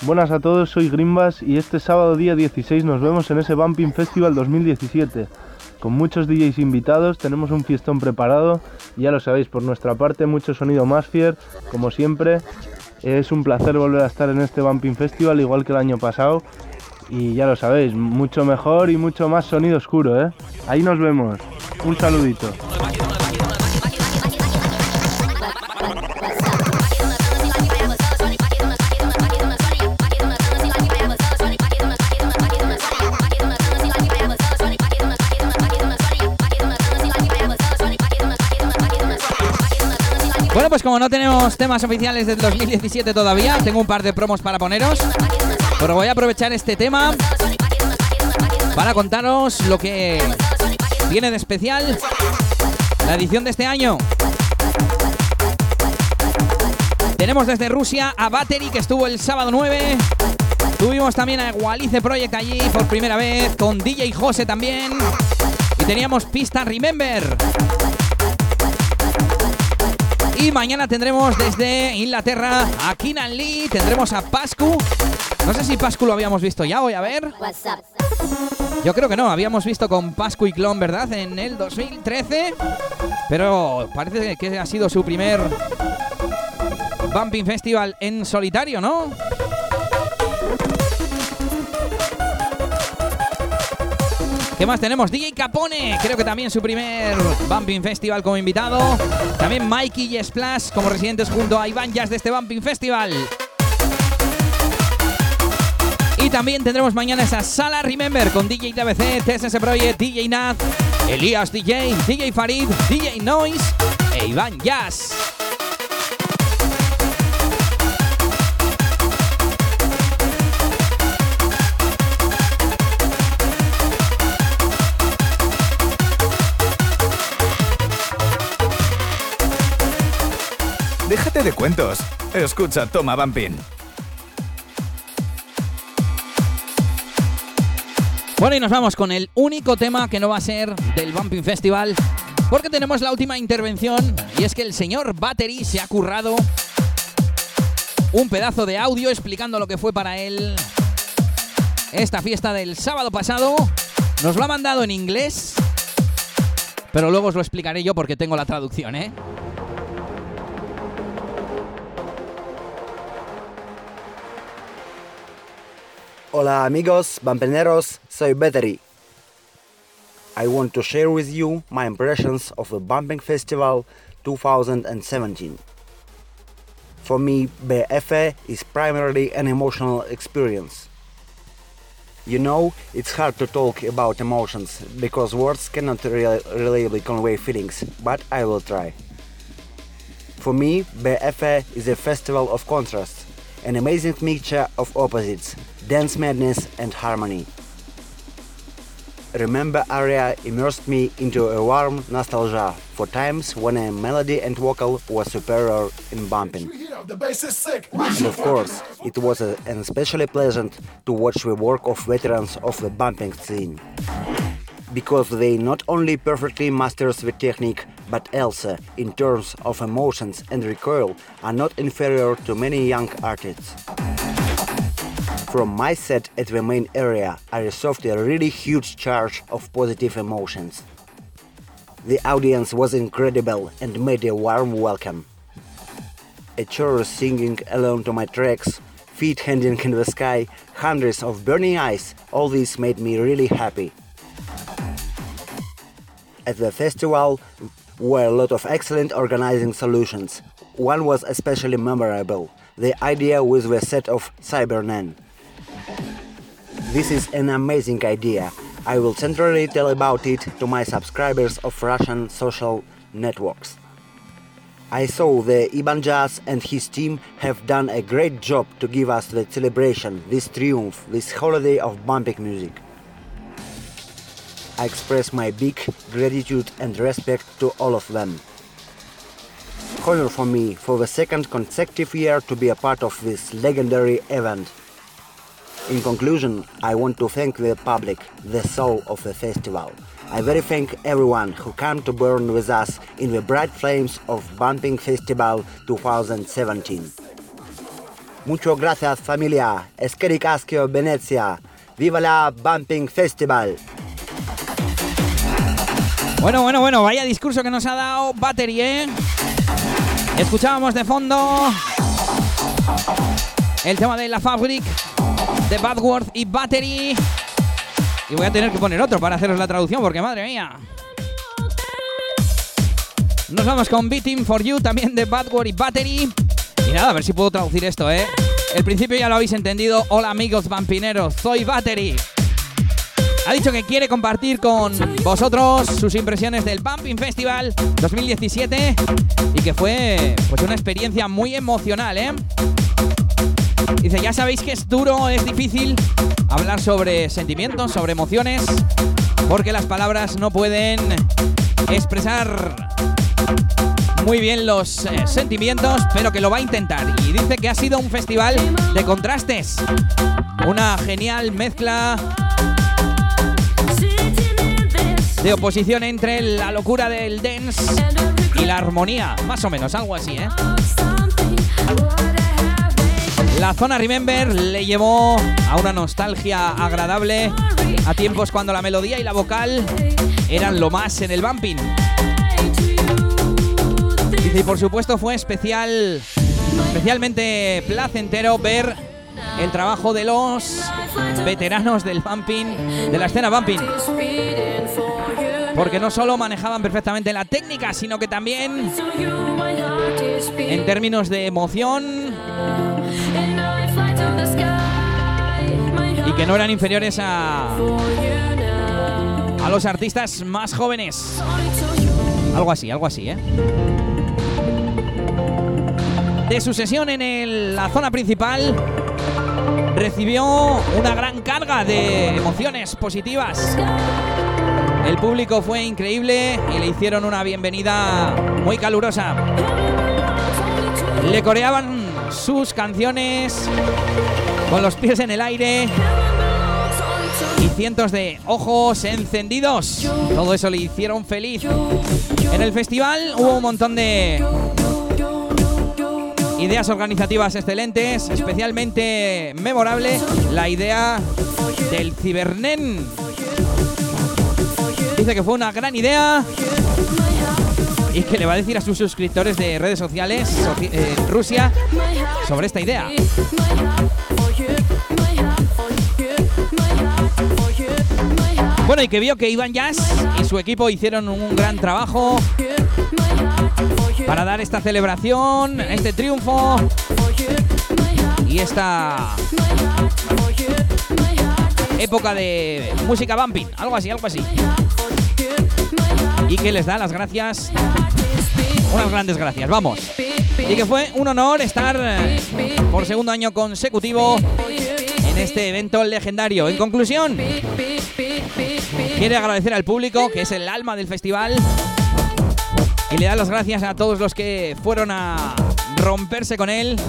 Buenas a todos, soy Grimbas y este sábado día 16 nos vemos en ese Bumping Festival 2017. Con muchos DJs invitados, tenemos un fiestón preparado ya lo sabéis, por nuestra parte mucho sonido más fier, como siempre. Es un placer volver a estar en este Bumping Festival igual que el año pasado y ya lo sabéis, mucho mejor y mucho más sonido oscuro, ¿eh? Ahí nos vemos. Un saludito. Pues como no tenemos temas oficiales del 2017 todavía, tengo un par de promos para poneros. Pero voy a aprovechar este tema para contaros lo que tiene de especial la edición de este año. Tenemos desde Rusia a Battery que estuvo el sábado 9. Tuvimos también a Walice Project allí por primera vez, con DJ Jose también. Y teníamos pista Remember. Y mañana tendremos desde Inglaterra a Kinan Lee, tendremos a Pascu. No sé si Pascu lo habíamos visto ya, voy a ver. Yo creo que no, habíamos visto con Pascu y Clon, ¿verdad? En el 2013. Pero parece que ha sido su primer Bumping Festival en solitario, ¿no? ¿Qué más tenemos? DJ Capone, creo que también su primer Bumping Festival como invitado. También Mikey y Splash como residentes junto a Iván Jazz de este Bumping Festival. Y también tendremos mañana esa sala Remember con DJ TBC, TSS Project, DJ Nat, Elias DJ, DJ Farid, DJ Noise e Iván Jazz. Déjate de cuentos. Escucha Toma Bumping. Bueno, y nos vamos con el único tema que no va a ser del Bumping Festival, porque tenemos la última intervención, y es que el señor Battery se ha currado un pedazo de audio explicando lo que fue para él esta fiesta del sábado pasado. Nos lo ha mandado en inglés, pero luego os lo explicaré yo porque tengo la traducción, ¿eh? Hola amigos, bampeneros, soy Battery. I want to share with you my impressions of the Bumping Festival 2017. For me, BFE is primarily an emotional experience. You know, it's hard to talk about emotions because words cannot really, reliably convey feelings, but I will try. For me, BFE is a festival of contrasts, an amazing mixture of opposites, dance madness and harmony. Remember Aria immersed me into a warm nostalgia for times when a melody and vocal was superior in bumping. And of course, it was a, an especially pleasant to watch the work of veterans of the bumping scene. Because they not only perfectly masters the technique, but also, in terms of emotions and recoil, are not inferior to many young artists. From my set at the main area, I received a really huge charge of positive emotions. The audience was incredible and made a warm welcome. A chorus singing along to my tracks, feet hanging in the sky, hundreds of burning eyes, all this made me really happy. At the festival were a lot of excellent organizing solutions. One was especially memorable, the idea with the set of Cybernen. This is an amazing idea. I will centrally tell about it to my subscribers of Russian social networks. I saw the Iban Jazz and his team have done a great job to give us the celebration, this triumph, this holiday of bumping music. I express my big gratitude and respect to all of them. Honor for me for the second consecutive year to be a part of this legendary event. In conclusion, I want to thank the public, the soul of the festival. I very thank everyone who came to burn with us in the bright flames of Bumping Festival 2017. Muchas gracias familia, Eskerikaskio Venecia, viva la Bumping Festival. Bueno, bueno, bueno, vaya discurso que nos ha dado Battery, ¿eh? Escuchábamos de fondo el tema de la Fabric, de Badworth y Battery. Y voy a tener que poner otro para haceros la traducción porque madre mía. Nos vamos con Beating for You también de Badworth y Battery. Y nada, a ver si puedo traducir esto, ¿eh? El principio ya lo habéis entendido. Hola amigos vampineros, soy Battery. Ha dicho que quiere compartir con vosotros sus impresiones del Bumping Festival 2017 y que fue pues una experiencia muy emocional, ¿eh? Dice, ya sabéis que es duro, es difícil hablar sobre sentimientos, sobre emociones, porque las palabras no pueden expresar muy bien los eh, sentimientos, pero que lo va a intentar. Y dice que ha sido un festival de contrastes. Una genial mezcla de oposición entre la locura del dance y la armonía. Más o menos, algo así, ¿eh? La zona Remember le llevó a una nostalgia agradable a tiempos cuando la melodía y la vocal eran lo más en el bumping. y por supuesto fue especial, especialmente placentero ver el trabajo de los veteranos del bumping, de la escena bumping. Porque no solo manejaban perfectamente la técnica, sino que también en términos de emoción y que no eran inferiores a a los artistas más jóvenes. Algo así, algo así, ¿eh? De su sesión en la zona principal recibió una gran carga de emociones positivas. El público fue increíble y le hicieron una bienvenida muy calurosa. Le coreaban sus canciones con los pies en el aire y cientos de ojos encendidos. Todo eso le hicieron feliz. En el festival hubo un montón de ideas organizativas excelentes, especialmente memorable la idea del Cibernen. Que fue una gran idea y que le va a decir a sus suscriptores de redes sociales en eh, Rusia sobre esta idea. Bueno, y que vio que Iván Jazz y su equipo hicieron un gran trabajo para dar esta celebración, este triunfo y esta época de música bumping, algo así, algo así. Y que les da las gracias, unas grandes gracias, vamos. Y que fue un honor estar eh, por segundo año consecutivo en este evento legendario. En conclusión, quiere agradecer al público, que es el alma del festival, y le da las gracias a todos los que fueron a romperse con él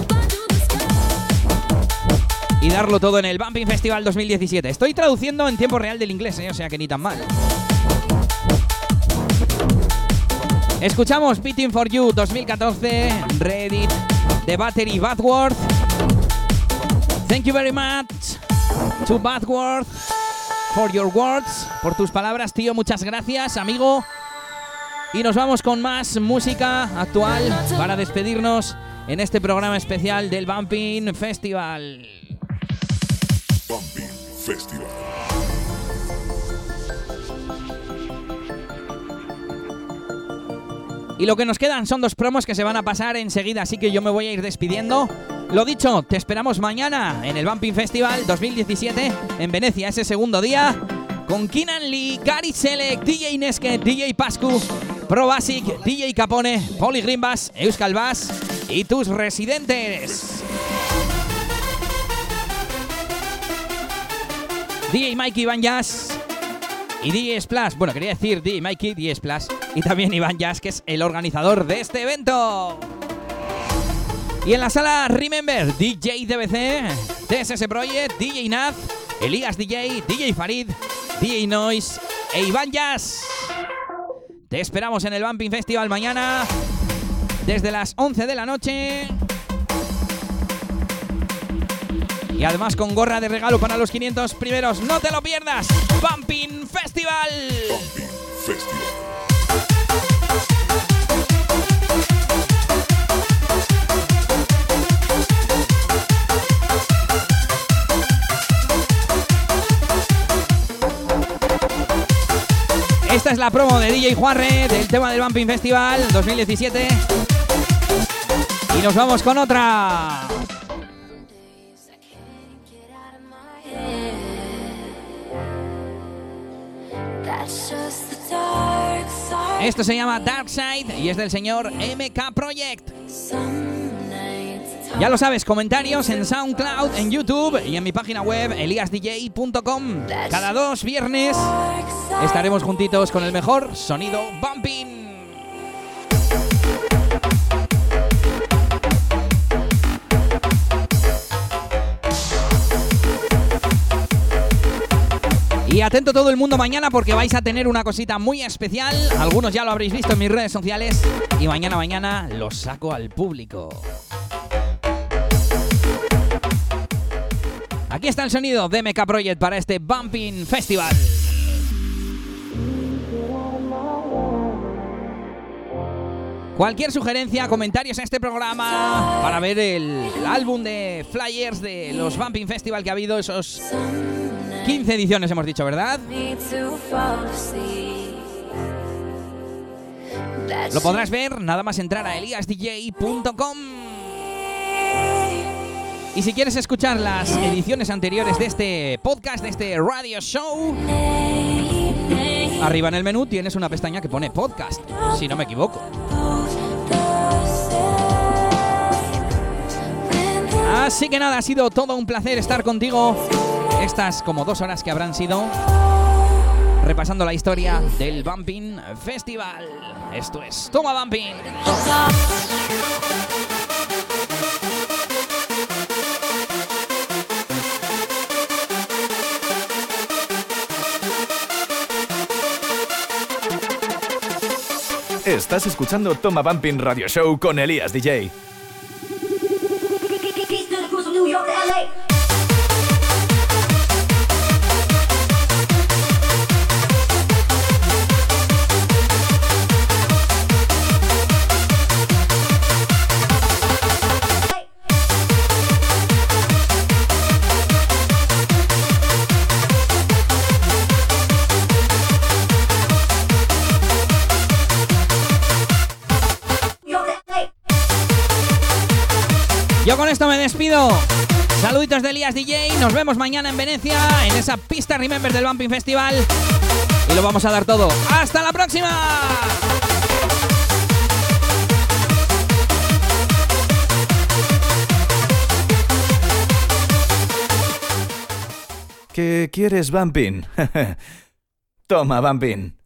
y darlo todo en el Bumping Festival 2017. Estoy traduciendo en tiempo real del inglés, ¿eh? o sea que ni tan mal. Escuchamos Beating for You 2014, Reddit, The Battery Badworth. Thank you very much to Badworth for your words, por tus palabras, tío. Muchas gracias, amigo. Y nos vamos con más música actual para despedirnos en este programa especial del Bumping Festival. Bumping Festival. Y lo que nos quedan son dos promos que se van a pasar enseguida, así que yo me voy a ir despidiendo. Lo dicho, te esperamos mañana en el Bumping Festival 2017 en Venecia, ese segundo día, con Kinan Lee, Gary Selec, DJ Neske, DJ Pascu, Pro Basic, DJ Capone, Poli Grimbas, Euskal Bass y tus residentes. DJ Mikey Jazz y DJ Splash. Bueno, quería decir DJ Mikey, DJ Splash y también Iván Jazz, que es el organizador de este evento. Y en la sala Remember, DJ DBC, TSS Project, DJ Naz, Elías DJ, DJ Farid, DJ Noise e Iván Jazz. Te esperamos en el Bumping Festival mañana desde las 11 de la noche. Y además con gorra de regalo para los 500 primeros. ¡No te lo pierdas! ¡Bumping Esta es la promo de DJ Juarre del tema del Bumping Festival 2017. Y nos vamos con otra. Esto se llama Dark Side y es del señor MK Project. Ya lo sabes, comentarios en SoundCloud, en YouTube y en mi página web eliasdj.com. Cada dos viernes estaremos juntitos con el mejor sonido bumping. Y atento todo el mundo mañana porque vais a tener una cosita muy especial. Algunos ya lo habréis visto en mis redes sociales. Y mañana, mañana lo saco al público. Aquí está el sonido de MK Project para este Bumping Festival. Cualquier sugerencia, comentarios en este programa para ver el, el álbum de flyers de los Bumping Festival que ha habido, esos 15 ediciones hemos dicho, ¿verdad? Lo podrás ver nada más entrar a eliasdj.com. Y si quieres escuchar las ediciones anteriores de este podcast, de este radio show, arriba en el menú tienes una pestaña que pone podcast, si no me equivoco. Así que nada, ha sido todo un placer estar contigo estas como dos horas que habrán sido repasando la historia del Bumping Festival. Esto es Toma Bumping. Estás escuchando Toma Bumping Radio Show con Elías DJ. Yo con esto me despido. Saluditos de Elías DJ. Nos vemos mañana en Venecia, en esa pista Remember del Bumping Festival. Y lo vamos a dar todo. ¡Hasta la próxima! ¿Qué quieres, Bumping? Toma, Bumping.